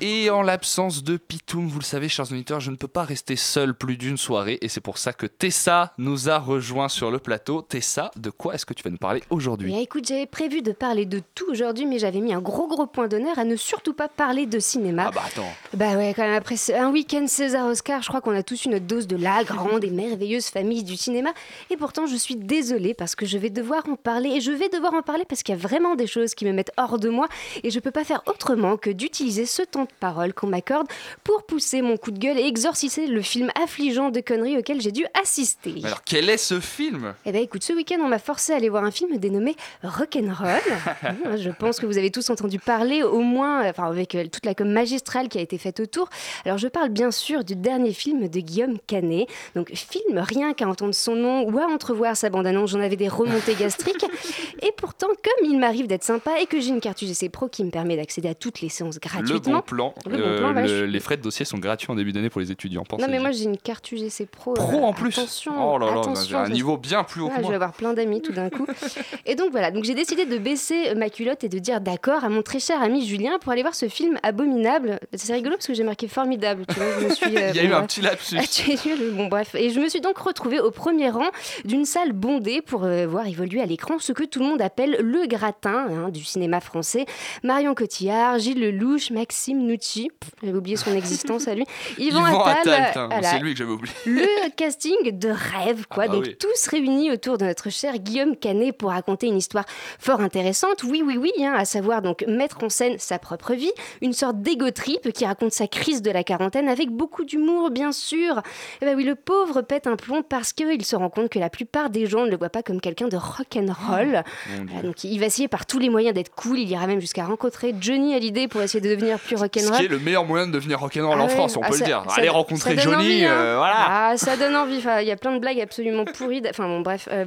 Et en l'absence de Vous le savez, chers auditeurs, je ne peux pas rester seul plus d'une soirée. Et c'est pour ça que Tessa nous a rejoint sur le plateau. Tessa, de quoi est-ce que tu vas nous parler aujourd'hui? Eh, écoute, j'avais prévu de parler de tout aujourd'hui, mais j'avais mis un gros gros point d'honneur à ne surtout pas parler de cinéma. Ah bah attends. Bah ouais, quand même, après un week-end César-Oscar, je crois qu'on a tous eu notre dose de la grande et merveilleuse famille du cinéma. Et pourtant, je suis désolée parce que je vais devoir en parler. Et je vais devoir en parler parce qu'il y a vraiment des choses qui me mettent hors de moi. Et je peux pas faire autrement que d'utiliser ce temps de parole qu'on m'accorde pour pousser mon coup de gueule et exorciser le film affligeant de conneries auquel j'ai dû assister. Mais alors, quel est ce film? Eh ben écoute, ce week-end, on m'a forcé à aller voir un film dénommé Rock'n'Roll. Mmh, Je pense que vous avez tous entendu parler, au moins, enfin avec euh, toute la com magistrale qui a été faite autour. Alors je parle bien sûr du dernier film de Guillaume Canet. Donc film rien qu'à entendre son nom ou à entrevoir sa bande-annonce, j'en avais des remontées gastriques. Et pourtant, comme il m'arrive d'être sympa et que j'ai une carte UGC Pro qui me permet d'accéder à toutes les séances Le gratuitement. bon plan. Le bon Euh, plan, voilà, le- je suis- Les frais de dossier sont gratuits en début d'année pour les étudiants. Non mais moi j'ai une carte UGC Pro. Pro euh, en plus. Attention, Oh là là, j'ai un je- niveau bien plus haut Ouais, que je moi. vais avoir plein d'amis tout d'un coup. et donc voilà, donc j'ai décidé de baisser ma culotte et de dire d'accord à mon très cher ami Julien pour aller voir ce film abominable. C'est rigolo parce que j'ai marqué formidable. Tu vois, je me suis, euh, Il y a bon, eu un petit lapsus. Ah. Bon bref, et je me suis donc retrouvée au premier rang d'une salle bondée pour euh, voir évoluer à l'écran ce que tout le monde appelle le gratin hein, du cinéma français. Marion Cotillard, Gilles Lelouch, Maxime Nucci, j'avais oublié son existence à lui, Yvan, Yvan Attal, voilà. c'est lui que j'avais oublié. Le casting de rêve, quoi. Ah bah Donc oui. tous réunis autour de notre cher Guillaume Canet pour raconter une histoire fort intéressante. Oui, oui, oui, hein, à savoir donc mettre en scène sa propre vie, une sorte d'égo trip qui raconte sa crise de la quarantaine avec beaucoup d'humour, bien sûr. Et ben oui, le pauvre pète un plomb parce qu'il se rend compte que la plupart des gens ne le voient pas comme quelqu'un de rock'n'roll. Mon Dieu. Voilà, donc il va essayer par tous les moyens d'être cool. Il ira même jusqu'à rencontrer Johnny Hallyday pour essayer de devenir plus Ce rock'n'roll. qui est le meilleur moyen de devenir rock'n'roll Ah en ouais, France, on ah, peut ça- le dire. Allez rencontrer Johnny, envie, hein. euh, voilà. Ah, ça donne envie. Enfin, Il y a plein de blagues absolument pourries. Enfin bon, bref. euh,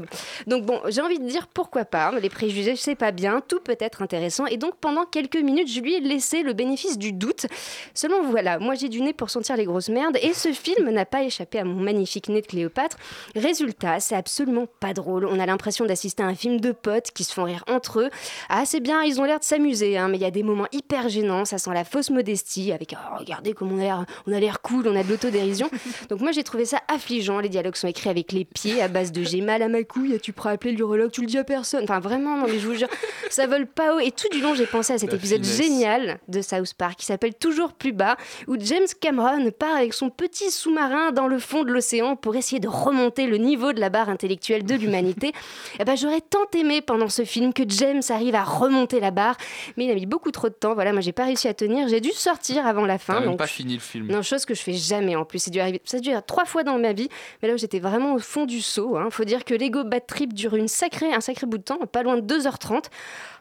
donc bon, j'ai envie de dire pourquoi pas. Les préjugés, c'est pas bien. Tout peut être intéressant. Et donc pendant quelques minutes, je lui ai laissé le bénéfice du doute. Seulement voilà, moi j'ai du nez pour sentir les grosses merdes. Et ce film n'a pas échappé à mon magnifique nez de Cléopâtre. Résultat, c'est absolument pas drôle. On a l'impression d'assister à un film de potes qui se font rire entre eux. Ah, c'est bien, ils ont l'air de s'amuser, hein, mais il y a des moments hyper gênants. Ça sent la fausse modestie avec oh, regardez comme on a l'air, on a l'air cool, on a de l'autodérision. Donc moi j'ai trouvé ça affligeant. Les dialogues sont écrits avec les pieds à base de j'ai mal à ma couille, tu pourras appeler l'urologue, tu le dis à personne. Enfin vraiment, non mais je vous jure, ça vole pas haut. Et tout du long j'ai pensé à cet La épisode finesse. génial de South Park qui s'appelle Toujours plus bas, où James Cameron part avec son petit sous-marin dans le fond de l'océan pour essayer de remonter le niveau de la barre intellectuelle de l'humanité. Eh ben, j'aurais tant aimé pendant ce film que James arrive à remonter la barre, mais il a mis beaucoup trop de temps. Voilà, moi j'ai pas réussi à tenir. J'ai dû sortir avant la fin. donc pas fini le film. non, chose que je fais jamais en plus. C'est dû arriver, ça a dû arriver trois fois dans ma vie, mais là où j'étais vraiment au fond du seau. Hein. Faut dire que l'ego bad trip dure une sacrée, un sacré bout de temps, pas loin de 2h30.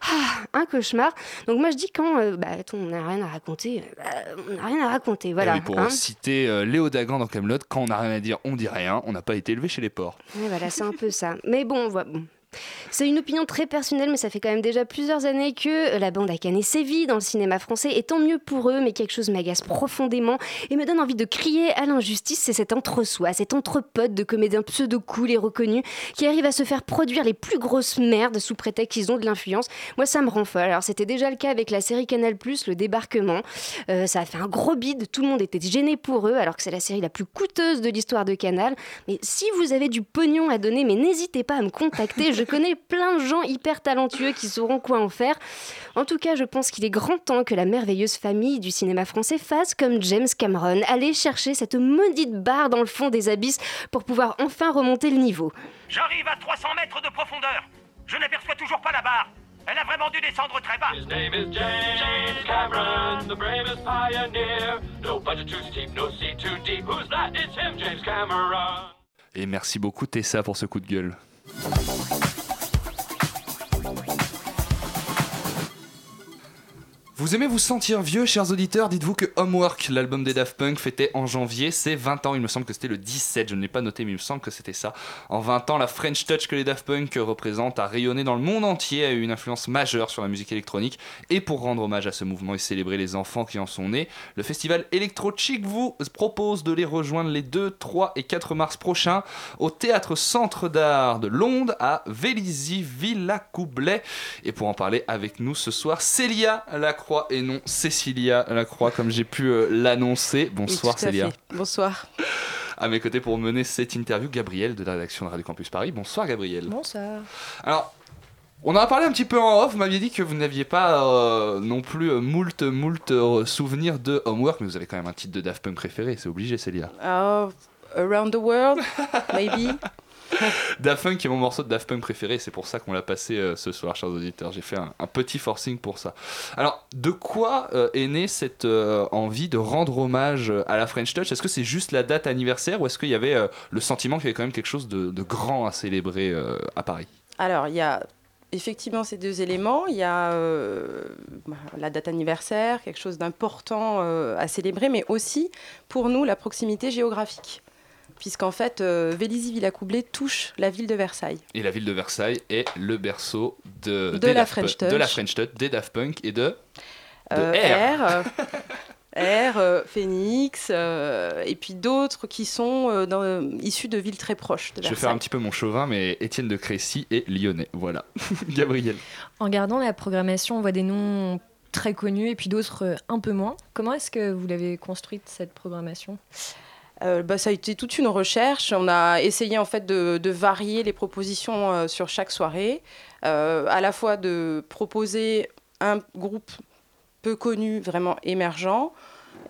Ah, un cauchemar. Donc moi je dis quand euh, bah, attends, on n'a rien à raconter, euh, on n'a rien à raconter. Eh Voilà. oui, pour hein. citer euh, Léo Dagan dans Camelot, quand on n'a rien à dire, on dit rien. On n'a pas été élevé chez les porcs. Ouais, voilà, c'est un peu ça. Mais bon, voilà. bon. C'est une opinion très personnelle, mais ça fait quand même déjà plusieurs années que la bande à Canet sévit dans le cinéma français, et tant mieux pour eux, mais quelque chose m'agace profondément et me donne envie de crier à l'injustice, c'est cet entre-soi, cet entre-pote de comédiens pseudo-cool et reconnus qui arrivent à se faire produire les plus grosses merdes sous prétexte qu'ils ont de l'influence. Moi, ça me rend folle. Alors, c'était déjà le cas avec la série Canal+, Le Débarquement. Euh, ça a fait un gros bide, tout le monde était gêné pour eux, alors que c'est la série la plus coûteuse de l'histoire de Canal. Mais si vous avez du pognon à donner, mais n'hésitez pas à me contacter. Je connais plein de gens hyper talentueux qui sauront quoi en faire. En tout cas, je pense qu'il est grand temps que la merveilleuse famille du cinéma français fasse comme James Cameron, aller chercher cette maudite barre dans le fond des abysses pour pouvoir enfin remonter le niveau. J'arrive à 300 mètres de profondeur. Je n'aperçois toujours pas la barre. Elle a vraiment dû descendre très bas. His name is James Cameron, the bravest pioneer. No budget too steep, no sea too deep. Who's that? It's him, James Cameron. Et merci beaucoup Tessa pour ce coup de gueule. Vous aimez vous sentir vieux, chers auditeurs? Dites-vous que Homework, l'album des Daft Punk, fêtait en janvier ses 20 ans. Il me semble que c'était le 17, je ne l'ai pas noté, mais il me semble que c'était ça. En 20 ans, la French Touch que les Daft Punk représentent a rayonné dans le monde entier, a eu une influence majeure sur la musique électronique. Et pour rendre hommage à ce mouvement et célébrer les enfants qui en sont nés, le festival Electro Chic vous propose de les rejoindre les 2, 3 et 4 mars prochains au Théâtre Centre d'Art de Londres à Vélizy-Villacoublay. Et pour en parler avec nous ce soir, Célia Lacroix et non Cécilia Lacroix, comme j'ai pu euh, l'annoncer. Bonsoir Célia. fait. Bonsoir. À mes côtés pour mener cette interview, Gabriel de la rédaction de Radio Campus Paris. Bonsoir Gabriel. Bonsoir. Alors, on en a parlé un petit peu en off. Vous m'aviez dit que vous n'aviez pas euh, non plus euh, moult, moult euh, souvenirs de Homework, mais vous avez quand même un titre de Daft Punk préféré, c'est obligé Célia. Oh, around the world, maybe. Daft Punk est mon morceau de Daft préféré, c'est pour ça qu'on l'a passé euh, ce soir, chers auditeurs. J'ai fait un, petit forcing pour ça. Alors, de quoi euh, est née cette euh, envie de rendre hommage à la French Touch? Est-ce que c'est juste la date anniversaire ou est-ce qu'il y avait le sentiment qu'il y avait quand même quelque chose de, grand à célébrer à Paris? Alors, il y a effectivement ces deux éléments. Il y a bah, la date anniversaire, quelque chose d'important à célébrer, mais aussi pour nous la proximité géographique. Puisqu'en fait, euh, Vélizy-Villacoublay touche la ville de Versailles. Et la ville de Versailles est le berceau de, De la Daft French Punk- de la Touch. French Touch, des Daft Punk et de, de Euh, R. R, euh, R, euh, Phoenix, euh, et puis d'autres qui sont euh, dans- euh, issus de villes très proches de Je vais faire un petit peu mon chauvin, mais Étienne de Crécy est lyonnais. Voilà. Gabriel. En regardant la programmation, on voit des noms très connus et puis d'autres euh, un peu moins. Comment est-ce que vous l'avez construite cette programmation? Euh, bah, ça a été toute une recherche. On a essayé en fait de, varier les propositions euh, sur chaque soirée, Euh, à la fois de proposer un groupe peu connu, vraiment émergent,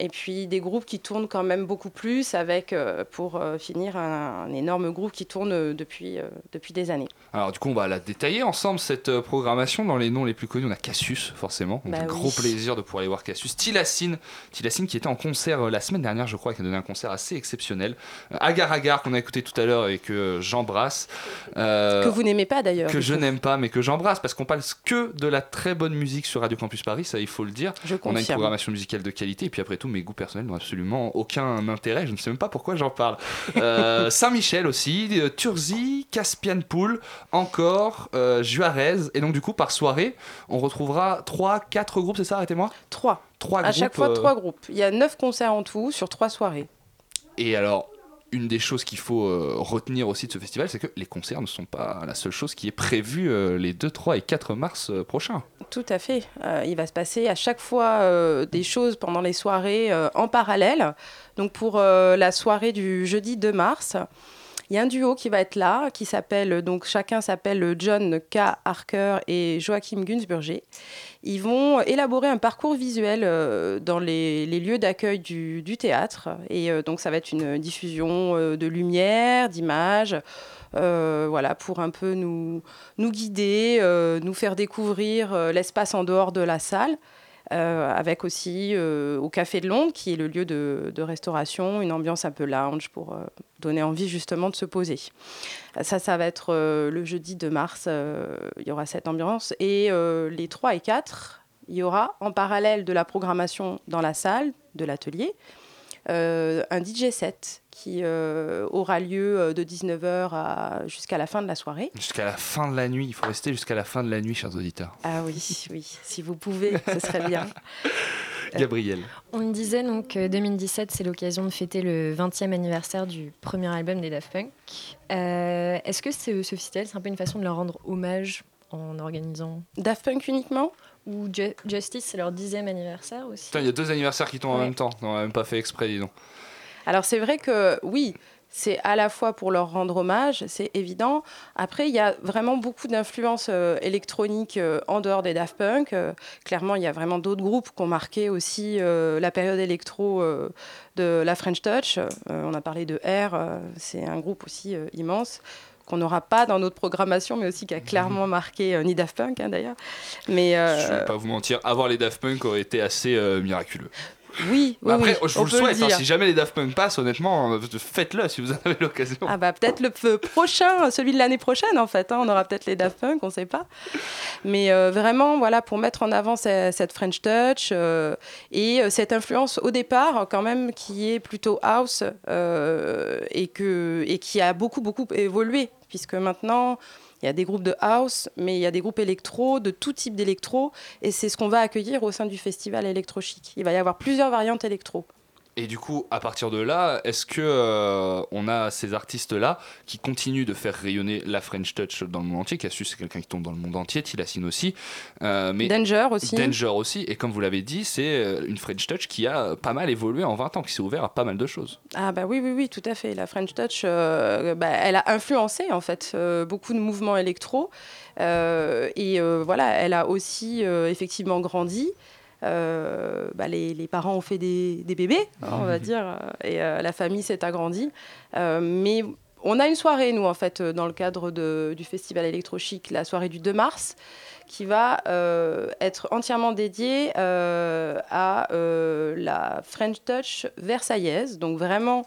et puis des groupes qui tournent quand même beaucoup plus, avec euh, pour euh, finir un, un énorme groupe qui tourne euh, depuis, depuis des années. Alors du coup, on va la détailler ensemble cette programmation. Dans les noms les plus connus, on a Cassius, forcément. Donc, Bah un oui. gros plaisir de pouvoir aller voir Cassius. Tilacine, Tilacine qui était en concert la semaine dernière, je crois, qui a donné un concert assez exceptionnel. Agar Agar qu'on a écouté tout à l'heure et que j'embrasse. Euh, que vous n'aimez pas d'ailleurs. que je n'aime pas, mais que j'embrasse parce qu'on parle que de la très bonne musique sur Radio Campus Paris, ça il faut le dire. Je on a une programmation musicale de qualité, et puis après tout, mes goûts personnels n'ont absolument aucun intérêt. Je ne sais même pas pourquoi j'en parle. Euh, Saint-Michel aussi, euh, Turzi, Caspian Pool, encore euh, Juarez, et donc du coup par soirée, on retrouvera 3 4 groupes, c'est ça Arrêtez-moi? Trois. Trois à groupes. chaque fois, euh, trois groupes. Il y a neuf concerts en tout sur trois soirées. Et alors, une des choses qu'il faut euh, retenir aussi de ce festival, c'est que les concerts ne sont pas la seule chose qui est prévue euh, les 2, 3 et 4 mars euh, prochains. Tout à fait. Il va se passer à chaque fois des choses pendant les soirées en parallèle. Donc pour la soirée du jeudi 2 mars, il y a un duo qui va être là, qui s'appelle donc chacun s'appelle John K. Harker et Joachim Gunsburger. Ils vont élaborer un parcours visuel euh, dans les, lieux d'accueil du, théâtre. Et euh, donc ça va être une diffusion euh, de lumière, d'images. voilà, pour un peu nous, guider, nous faire découvrir l'espace en dehors de la salle, avec aussi euh, au Café de Londres, qui est le lieu de, restauration, une ambiance un peu lounge pour euh, donner envie justement de se poser. Ça, ça va être euh, le jeudi de mars, euh, il y aura cette ambiance. Et euh, les 3 et 4, il y aura en parallèle de la programmation dans la salle de l'atelier, euh, un DJ set qui euh, aura lieu euh, de 19h à- jusqu'à la fin de la soirée. Jusqu'à la fin de la nuit, il faut rester jusqu'à la fin de la nuit, chers auditeurs. Ah oui, oui, si vous pouvez, ce serait bien. Gabriel. On me disait donc que 2017, c'est l'occasion de fêter le 20e anniversaire du premier album des Daft Punk. Euh, Est-ce que ce, ce festival, c'est un peu une façon de leur rendre hommage en organisant Daft Punk uniquement? Ou Ju- Justice, c'est leur dixième anniversaire aussi Putain, il y a deux anniversaires qui tombent en même temps. On n'a même pas fait exprès, dis donc. Alors c'est vrai que oui, c'est à la fois pour leur rendre hommage, c'est évident. Après, il y a vraiment beaucoup d'influences euh, électroniques euh, en dehors des Daft Punk. Euh, clairement, il y a vraiment d'autres groupes qui ont marqué aussi euh, la période électro euh, de la French Touch. Euh, on a parlé de R, euh, c'est un groupe aussi euh, immense qu'on n'aura pas dans notre programmation, mais aussi qui a clairement marqué, euh, ni Daft Punk hein, d'ailleurs. Mais euh, Je vais pas vous mentir, avoir les Daft Punk aurait été assez euh, miraculeux. Oui, Bah oui, après, oui, je vous le souhaite. hein, si jamais les Daft Punk passent, honnêtement, euh, faites-le si vous en avez l'occasion. Ah bah peut-être le prochain, celui de l'année prochaine en fait. hein, on aura peut-être les Daft Punk, on sait pas. Mais euh, vraiment, voilà, pour mettre en avant ce- cette French Touch euh, et cette influence au départ quand même qui est plutôt house euh, et que et qui a beaucoup beaucoup évolué puisque maintenant. Il y a des groupes de house, mais il y a des groupes électro, de tout type d'électro, et c'est ce qu'on va accueillir au sein du festival Electro Chic. Il va y avoir plusieurs variantes électro. Et du coup, à partir de là, est-ce que euh, on a ces artistes-là qui continuent de faire rayonner la French Touch dans le monde entier? Cassius, c'est quelqu'un qui tombe dans le monde entier, Tilassine aussi. euh, mais Danger aussi. Danger aussi. Et comme vous l'avez dit, c'est euh, une French Touch qui a pas mal évolué en 20 ans, qui s'est ouvert à pas mal de choses. Ah bah oui, oui, oui, tout à fait. La French Touch, euh, bah, elle a influencé en fait beaucoup de mouvements électro. Et voilà, elle a aussi effectivement grandi. Euh, bah, les, les parents ont fait des, des bébés, hein, on va dire, euh, et euh, la famille s'est agrandie. Mais on a une soirée, nous, en fait, dans le cadre de- du festival Electro Chic, la soirée du 2 mars, qui va être entièrement dédiée à la French Touch versaillaise, donc vraiment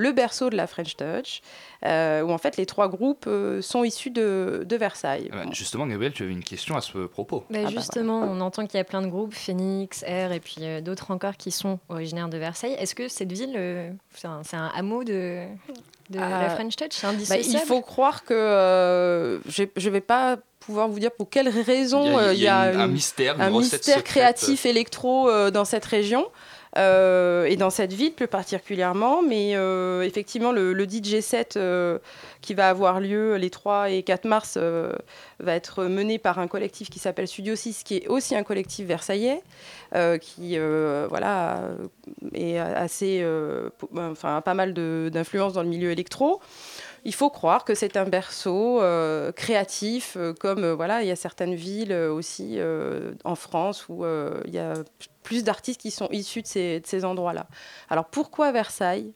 le berceau de la French Touch, euh, où en fait les trois groupes euh, sont issus de, de Versailles. Euh, justement, Gabriel, tu avais une question à ce propos. Bah, justement, on entend qu'il y a plein de groupes, Phoenix, Air et puis euh, d'autres encore qui sont originaires de Versailles. Est-ce que cette ville, euh, c'est un, c'est un hameau de, de la Euh, French Touch? C'est bah, indissociable? il faut croire que euh, je ne vais pas pouvoir vous dire pour quelles raisons Il y a- il y a une- un mystère, une un recette mystère secrète. créatif électro euh, dans cette région. Euh, et dans cette ville plus particulièrement, mais euh, effectivement le, le DJ set euh, qui va avoir lieu les 3 et 4 mars euh, va être mené par un collectif qui s'appelle Studio 6, qui est aussi un collectif versaillais, qui voilà, est assez, enfin, a pas mal d'influence dans le milieu électro. Il faut croire que c'est un berceau euh, créatif, euh, comme euh, voilà, il y a certaines villes aussi en France où il y a plus d'artistes qui sont issus de ces endroits-là. Alors pourquoi Versailles?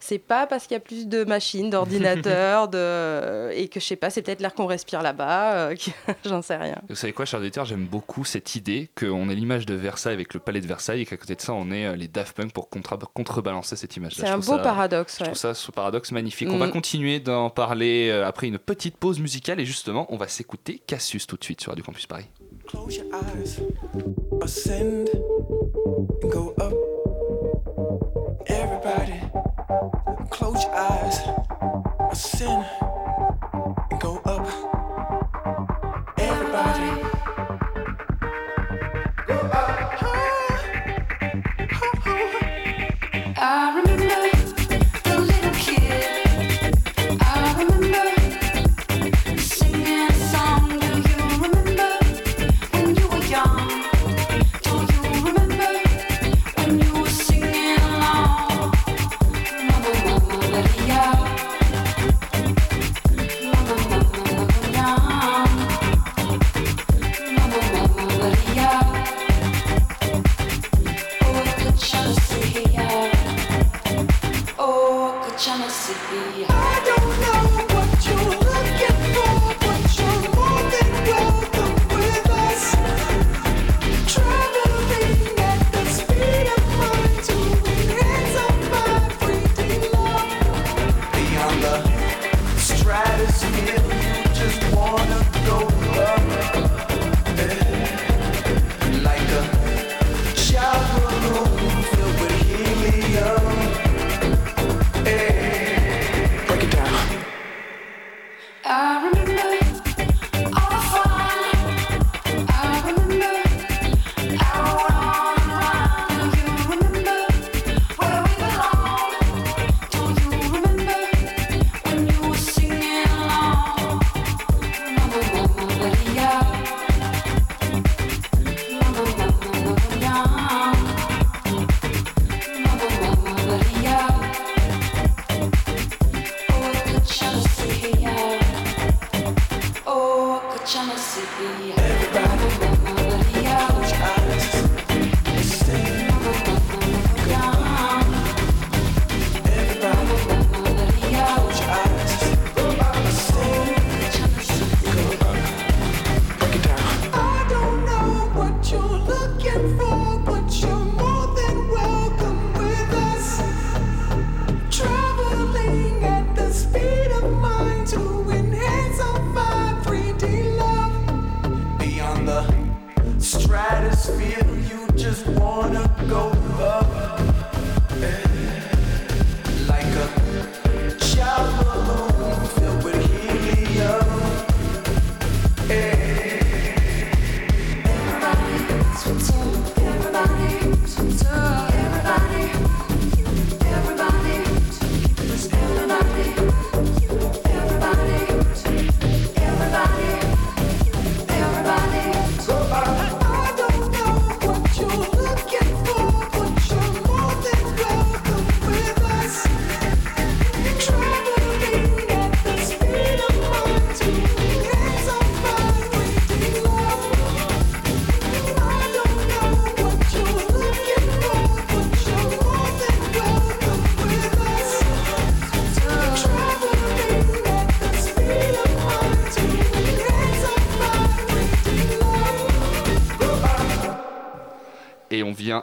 C'est pas parce qu'il y a plus de machines, d'ordinateurs, de... et que je sais pas, c'est peut-être l'air qu'on respire là-bas, euh, j'en sais rien. Vous savez quoi, chers auditeurs, j'aime beaucoup cette idée qu'on ait l'image de Versailles avec le palais de Versailles et qu'à côté de ça, on ait euh, les Daft Punk pour contra- contrebalancer cette image-là. C'est Je un beau ça- paradoxe, Je trouve ça ce paradoxe magnifique. On va Mm. continuer d'en parler euh, après une petite pause musicale et justement, on va s'écouter Cassius tout de suite sur Radio Campus Paris. Close your eyes, ascend and go up. Everybody, close your eyes, ascend and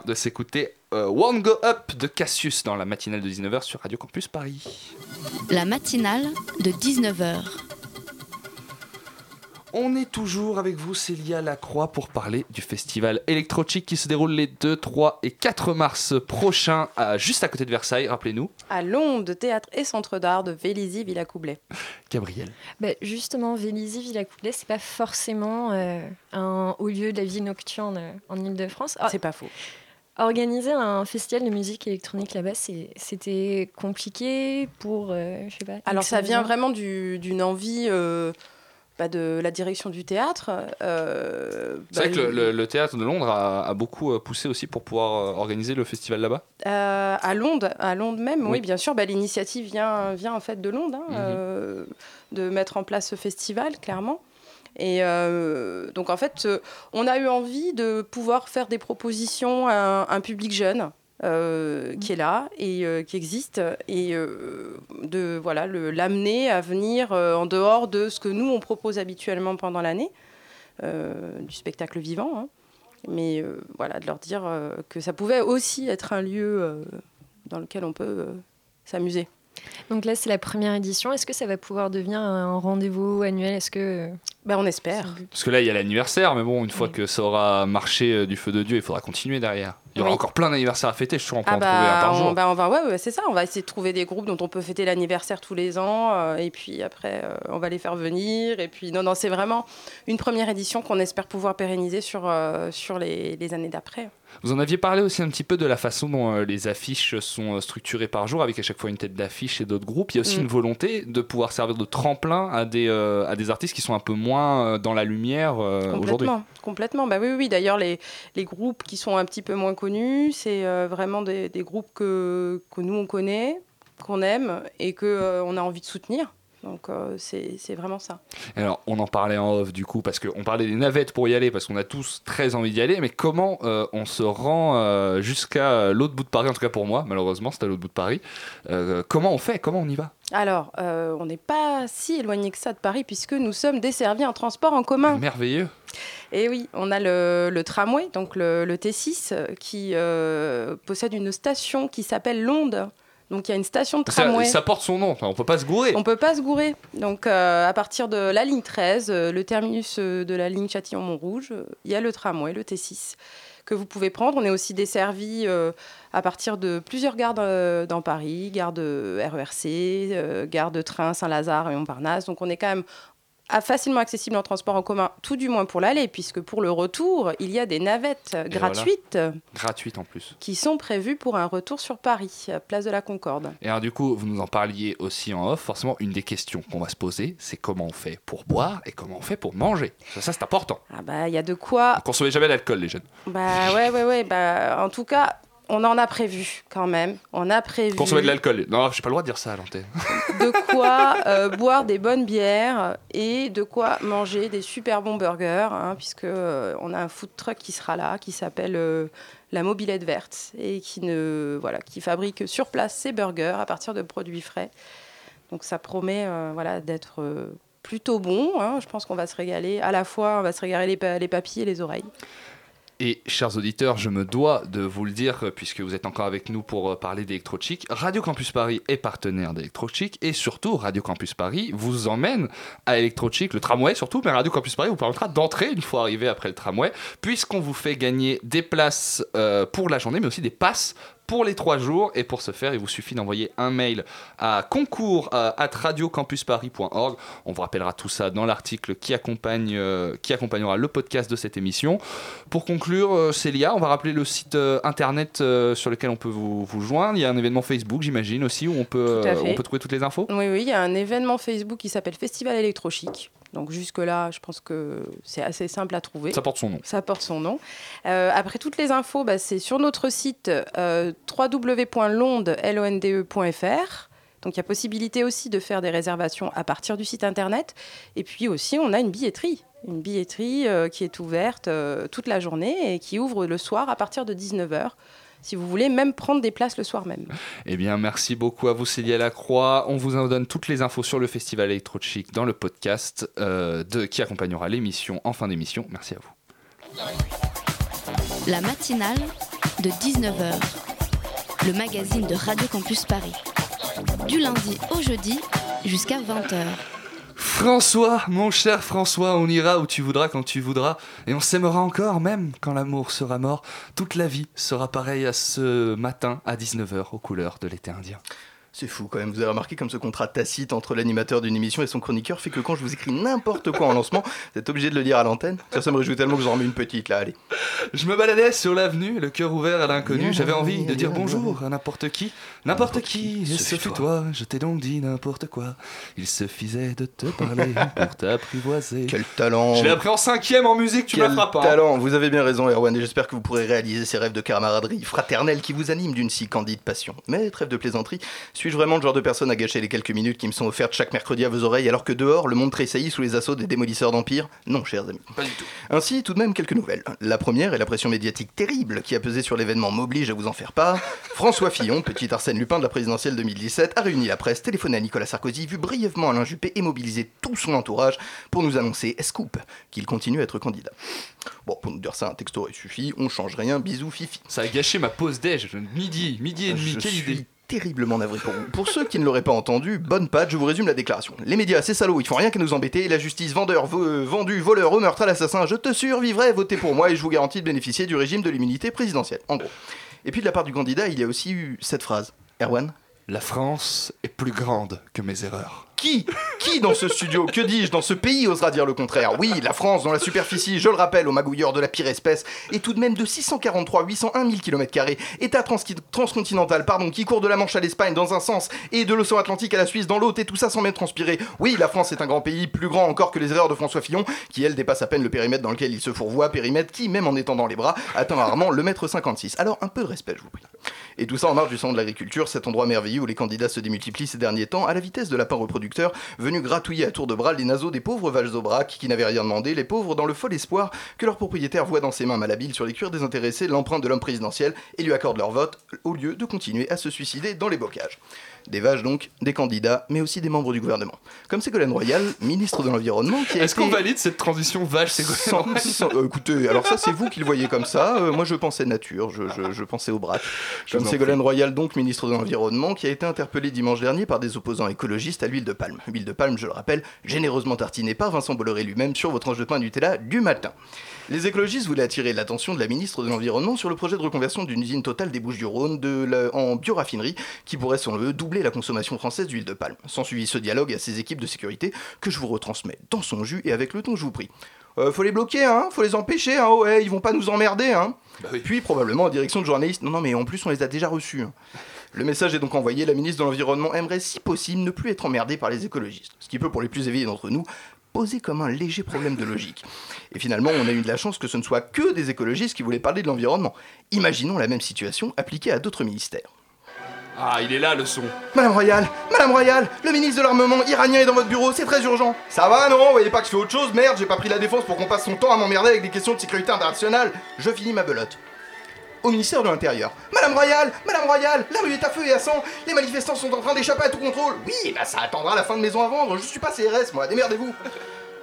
de s'écouter euh, One Go Up de Cassius dans la matinale de 19h sur Radio Campus Paris. La matinale de 19h. On est toujours avec vous, Célia Lacroix, pour parler du festival Electrochic qui se déroule les 2, 3 et 4 mars prochains, à- juste à côté de Versailles, rappelez-nous. À Londres, de théâtre et centre d'art de Vélizy, Villacoublay. Gabriel. Bah, justement, Vélizy, Villacoublay, c'est pas forcément euh, un haut lieu de la vie nocturne euh, en Ile-de-France. C'est pas faux. Organiser un festival de musique électronique là-bas, c'était compliqué pour, euh, je sais pas. Alors ça vient vraiment du- d'une envie euh, bah, de la direction du théâtre. euh, C'est vrai bah, que le, théâtre de Londres a, a beaucoup euh, poussé aussi pour pouvoir euh, organiser le festival là-bas. Euh, à Londres, à Londres même, oui, Oui. bien sûr. Bah, L'initiative vient, vient en fait de Londres, hein, Mhm. euh, de mettre en place ce festival, clairement. Et donc en fait, on a eu envie de pouvoir faire des propositions à un, un public jeune. Euh, qui est là et euh, qui existe et euh, de voilà le- l'amener à venir en dehors de ce que nous on propose habituellement pendant l'année du spectacle vivant hein. mais voilà de leur dire que ça pouvait aussi être un lieu dans lequel on peut s'amuser. Donc là, c'est la première édition. Est-ce que ça va pouvoir devenir un rendez-vous annuel? Est-ce que ben, on espère. Parce que là, il y a l'anniversaire, mais bon, une fois que ça aura marché euh, du feu de Dieu, il faudra continuer derrière. Il y aura Oui. encore plein d'anniversaires à fêter, je suis on peut Ah en trouver un par on, jour. bah, on va, ouais, ouais, c'est ça. On va essayer de trouver des groupes dont on peut fêter l'anniversaire tous les ans, euh, et puis après, euh, on va les faire venir. Et puis, non, non, c'est vraiment une première édition qu'on espère pouvoir pérenniser sur, euh, sur les, les années d'après. Vous en aviez parlé aussi un petit peu de la façon dont euh, les affiches sont euh, structurées par jour, avec à chaque fois une tête d'affiche et d'autres groupes. Il y a aussi Mm. une volonté de pouvoir servir de tremplin à des, euh, à des artistes qui sont un peu moins dans la lumière euh, aujourd'hui. Complètement, complètement. Bah oui, oui, oui. D'ailleurs, les, les groupes qui sont un petit peu moins connus, c'est euh, vraiment des, des groupes que, que nous, on connaît, qu'on aime et qu'on a envie de soutenir. Donc, euh, c'est vraiment ça. Alors, on en parlait en off du coup, parce qu'on parlait des navettes pour y aller, parce qu'on a tous très envie d'y aller, mais comment euh, on se rend euh, jusqu'à l'autre bout de Paris, en tout cas pour moi, malheureusement, c'est à l'autre bout de Paris. Comment on fait Comment on y va? Alors, on n'est pas si éloigné que ça de Paris puisque nous sommes desservis en transport en commun. Merveilleux. Et oui, on a le, le tramway, donc le, le T6, euh, qui possède une station qui s'appelle Londe. Donc il y a une station de ça, tramway. ça porte son nom, on peut pas se gourer. On peut pas se gourer. Donc euh, à partir de la ligne 13, euh, le terminus euh, de la ligne Châtillon-Montrouge, il y a le tramway, le T6, que vous pouvez prendre. On est aussi desservi euh, à partir de plusieurs gares euh, dans Paris, gare de RERC, euh, gare de train Saint-Lazare et Montparnasse. Donc on est quand même facilement accessible en transport en commun, tout du moins pour l'aller, puisque pour le retour, il y a des navettes Et gratuites Gratuite en plus. qui sont prévues pour un retour sur Paris, place de la Concorde. Et alors du coup, vous nous en parliez aussi en off, forcément, une des questions qu'on va se poser, c'est comment on fait pour boire et comment on fait pour manger. Ça, ça, c'est important. Ah bah il y a de quoi Ne consommez jamais d'alcool, les jeunes. Bah ouais, ouais, ouais. Bah, en tout cas, on en a prévu quand même. On a prévu Consommez de l'alcool. Non, j'ai pas le droit de dire ça à l'antenne. de quoi euh, boire des bonnes bières et de quoi manger des super bons burgers, hein, puisque euh, on a un food truck qui sera là, qui s'appelle euh, la Mobilette Verte et qui ne voilà, qui fabrique sur place ses burgers à partir de produits frais. Donc ça promet voilà d'être plutôt bon. hein. Je pense qu'on va se régaler. À la fois, on va se régaler les, pa- les papilles et les oreilles. Et chers auditeurs, je me dois de vous le dire, euh, puisque vous êtes encore avec nous pour euh, parler d'Electrochic. Radio Campus Paris est partenaire d'Electrochic et surtout Radio Campus Paris vous emmène à Electrochic, le tramway surtout, mais Radio Campus Paris vous permettra d'entrer une fois arrivé après le tramway, puisqu'on vous fait gagner des places euh, pour la journée, mais aussi des passes pour les trois jours. Et pour ce faire, il vous suffit d'envoyer un mail à concours à radiocampusparis.org. On vous rappellera tout ça dans l'article qui, accompagne, euh, qui accompagnera le podcast de cette émission. Pour conclure, euh, Célia, on va rappeler le site euh, internet euh, sur lequel on peut vous, vous joindre. Il y a un événement Facebook, j'imagine aussi, où on peut, euh, on trouver toutes les infos. Oui, oui, il y a un événement Facebook qui s'appelle Festival Électrochic. Donc jusque-là, je pense que c'est assez simple à trouver. Ça porte son nom. Ça porte son nom. Euh, après, toutes les infos, bah, c'est sur notre site euh, www.londe.fr. Donc il y a possibilité aussi de faire des réservations à partir du site internet. Et puis aussi, on a une billetterie. Une billetterie euh, qui est ouverte euh, toute la journée et qui ouvre le soir à partir de 19h. Si vous voulez même prendre des places le soir même. Eh bien, merci beaucoup à vous, Célia Lacroix. On vous en donne toutes les infos sur le festival Electrochic dans le podcast euh, de, qui accompagnera l'émission en fin d'émission. Merci à vous. La matinale de 19h, le magazine de Radio Campus Paris. Du lundi au jeudi jusqu'à 20h. François, mon cher François, on ira où tu voudras quand tu voudras, et on s'aimera encore, même quand l'amour sera mort. Toute la vie sera pareille à ce matin à 19h aux couleurs de l'été indien. C'est fou quand même, vous avez remarqué comme ce contrat tacite entre l'animateur d'une émission et son chroniqueur fait que quand je vous écris n'importe quoi en lancement, vous êtes obligé de le dire à l'antenne Ça, ça me réjouit tellement que j'en remets une petite là, allez. Je me baladais sur l'avenue, le cœur ouvert à l'inconnu. J'avais envie de dire bonjour à n'importe qui. N'importe qui, ce fut toi. Je t'ai donc dit n'importe quoi. Il suffisait de te parler pour t'apprivoiser. Quel talent Je l'ai appris en cinquième en musique, tu feras pas. hein. talent Vous avez bien raison, Erwan, et j'espère que vous pourrez réaliser ces rêves de camaraderie fraternelle qui vous animent d'une si candide passion. Mais trêve de plaisanterie, suis-je vraiment le genre de personne à gâcher les quelques minutes qui me sont offertes chaque mercredi à vos oreilles alors que dehors, le monde tressaillit sous les assauts des démolisseurs d'empire Non, chers amis. Pas du tout. Ainsi, tout de même, quelques nouvelles. La première est la pression médiatique terrible qui a pesé sur l'événement m'oblige à vous en faire part. François Fillon, petit Arsène Lupin de la présidentielle 2017, a réuni la presse, téléphoné à Nicolas Sarkozy, vu brièvement Alain Juppé et mobilisé tout son entourage pour nous annoncer, scoop, qu'il continue à être candidat. Bon, pour nous dire ça, un texto aurait suffi, on change rien, bisous fifi. Ça a gâché ma pause déj. Midi, midi et demi, Je quelle suis idée. Terriblement navré pour vous. Pour ceux qui ne l'auraient pas entendu, bonne patte, je vous résume la déclaration. Les médias, ces salauds, ils font rien qu'à nous embêter. La justice, vendeur, euh, vendu, voleur, au meurtre, à l'assassin, je te survivrai, votez pour moi et je vous garantis de bénéficier du régime de l'immunité présidentielle. En gros. Et puis de la part du candidat, il y a aussi eu cette phrase. Erwan? La France est plus grande que mes erreurs. Qui Qui dans ce studio, que dis-je, dans ce pays osera dire le contraire? Oui, la France, dont la superficie, je le rappelle, aux magouilleurs de la pire espèce, est tout de même de 643 801 000 km, État trans- transcontinental, pardon, qui court de la Manche à l'Espagne dans un sens et de l'océan Atlantique à la Suisse dans l'autre, et tout ça sans même transpirer. Oui, la France est un grand pays, plus grand encore que les erreurs de François Fillon, qui elle dépasse à peine le périmètre dans lequel il se fourvoie, périmètre qui, même en étendant les bras, atteint rarement le mètre 56. Alors un peu de respect, je vous prie. Et tout ça en marge du salon de l'agriculture, cet endroit merveilleux où les candidats se démultiplient ces derniers temps à la vitesse de lapin venu gratouiller à tour de bras les naseaux des pauvres vaches qui n'avaient rien demandé, les pauvres dans le fol espoir que leur propriétaire voit dans ses mains malhabiles sur les cuirs désintéressés l'empreinte de l'homme présidentiel et lui accorde leur vote au lieu de continuer à se suicider dans les bocages. Des vaches donc, des candidats, mais aussi des membres du gouvernement. Comme Ségolène Royal, ministre de l'Environnement, qui a Est-ce été... qu'on valide cette transition vache Sans- sans- euh, écoutez, alors ça c'est vous qui le voyez comme ça. Euh, moi je pensais nature, je, je- je pensais au. Je Comme Ségolène Royal, donc ministre de l'Environnement, qui a été interpellé dimanche dernier par des opposants écologistes à l'huile de palme. Huile de palme, je le rappelle, généreusement tartinée par Vincent Bolloré lui-même sur votre tranche de pain Nutella du matin. Les écologistes voulaient attirer l'attention de la ministre de l'Environnement sur le projet de reconversion d'une usine totale des Bouches-du-Rhône de la- en bioraffinerie qui pourrait, selon eux, doubler la consommation française d'huile de palme. Sans suivi ce dialogue à ses équipes de sécurité que je vous retransmets dans son jus et avec le ton, je vous prie. Euh, faut les bloquer, hein, faut les empêcher, hein, ouais, ils vont pas nous emmerder, hein. Puis probablement en direction de journalistes, non, non, mais en plus on les a déjà reçus. hein. Le message est donc envoyé, la ministre de l'Environnement aimerait si possible ne plus être emmerdée par les écologistes, ce qui peut pour les plus éveillés d'entre nous poser comme un léger problème de logique. Et finalement, on a eu de la chance que ce ne soit que des écologistes qui voulaient parler de l'environnement. Imaginons la même situation appliquée à d'autres ministères. Ah, il est là le son. Madame Royale, Madame Royale, le ministre de l'armement iranien est dans votre bureau, c'est très urgent. Ça va, non Vous voyez pas que je fais autre chose Merde, j'ai pas pris la défense pour qu'on passe son temps à m'emmerder avec des questions de sécurité internationale. Je finis ma belote. Au ministère de l'Intérieur. Madame Royale, Madame Royale, la rue est à feu et à sang, les manifestants sont en train d'échapper à tout contrôle. Oui, bah ça attendra la fin de maison à vendre, je suis pas CRS moi, démerdez-vous.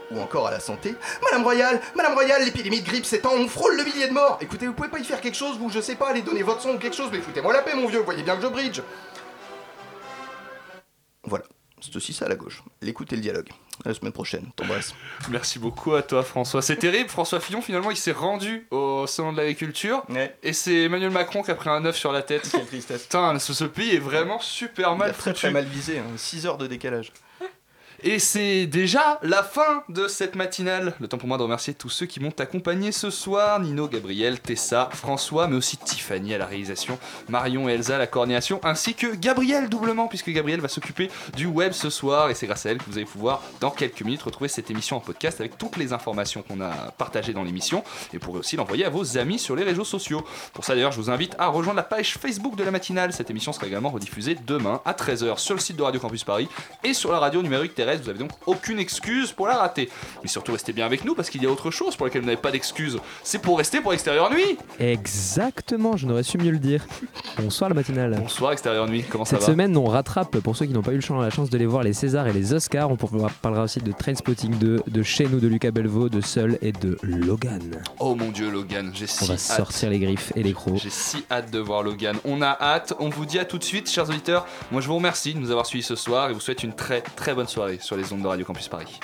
ou encore à la santé. Madame Royale, Madame Royale, l'épidémie de grippe s'étend, on frôle le millier de morts. Écoutez, vous pouvez pas y faire quelque chose, vous, je sais pas, aller donner votre son ou quelque chose, mais foutez-moi la paix, mon vieux, vous voyez bien que je bridge. Voilà, c'est aussi ça à la gauche. L'écoute et le dialogue. À la semaine prochaine, t'embrasse. Merci beaucoup à toi François. C'est terrible, François Fillon finalement il s'est rendu au salon de l'agriculture et c'est Emmanuel Macron qui a pris un œuf sur la tête. Quelle tristesse. Putain, ce, ce pays est vraiment super Il mal a très foutu. très mal visé, 6 heures de décalage. Et c'est déjà la fin de cette matinale. Le temps pour moi de remercier tous ceux qui m'ont accompagné ce soir. Nino, Gabriel, Tessa, François, mais aussi Tiffany à la réalisation, Marion et Elsa à la coordination, ainsi que Gabriel doublement, puisque Gabriel va s'occuper du web ce soir. Et c'est grâce à elle que vous allez pouvoir, dans quelques minutes, retrouver cette émission en podcast avec toutes les informations qu'on a partagées dans l'émission. Et vous aussi l'envoyer à vos amis sur les réseaux sociaux. Pour ça d'ailleurs, je vous invite à rejoindre la page Facebook de la matinale. Cette émission sera également rediffusée demain à 13h sur le site de Radio Campus Paris et sur la radio numérique terrestre. Vous avez donc aucune excuse pour la rater. Mais surtout, restez bien avec nous parce qu'il y a autre chose pour laquelle vous n'avez pas d'excuse. C'est pour rester pour Extérieur Nuit. Exactement, je n'aurais su mieux le dire. Bonsoir la matinale. Bonsoir Extérieur Nuit, comment ça Cette va semaine, on rattrape, pour ceux qui n'ont pas eu le la chance de les voir, les Césars et les Oscars. On parlera aussi de Trainspotting 2, de Chez nous de Lucas Belvaux, de Seul et de Logan. Oh mon dieu, Logan, j'ai si On va hâte. sortir les griffes et les crocs. J'ai si hâte de voir Logan. On a hâte. On vous dit à tout de suite, chers auditeurs. Moi, je vous remercie de nous avoir suivis ce soir et vous souhaite une très très bonne soirée sur les ondes de Radio Campus Paris.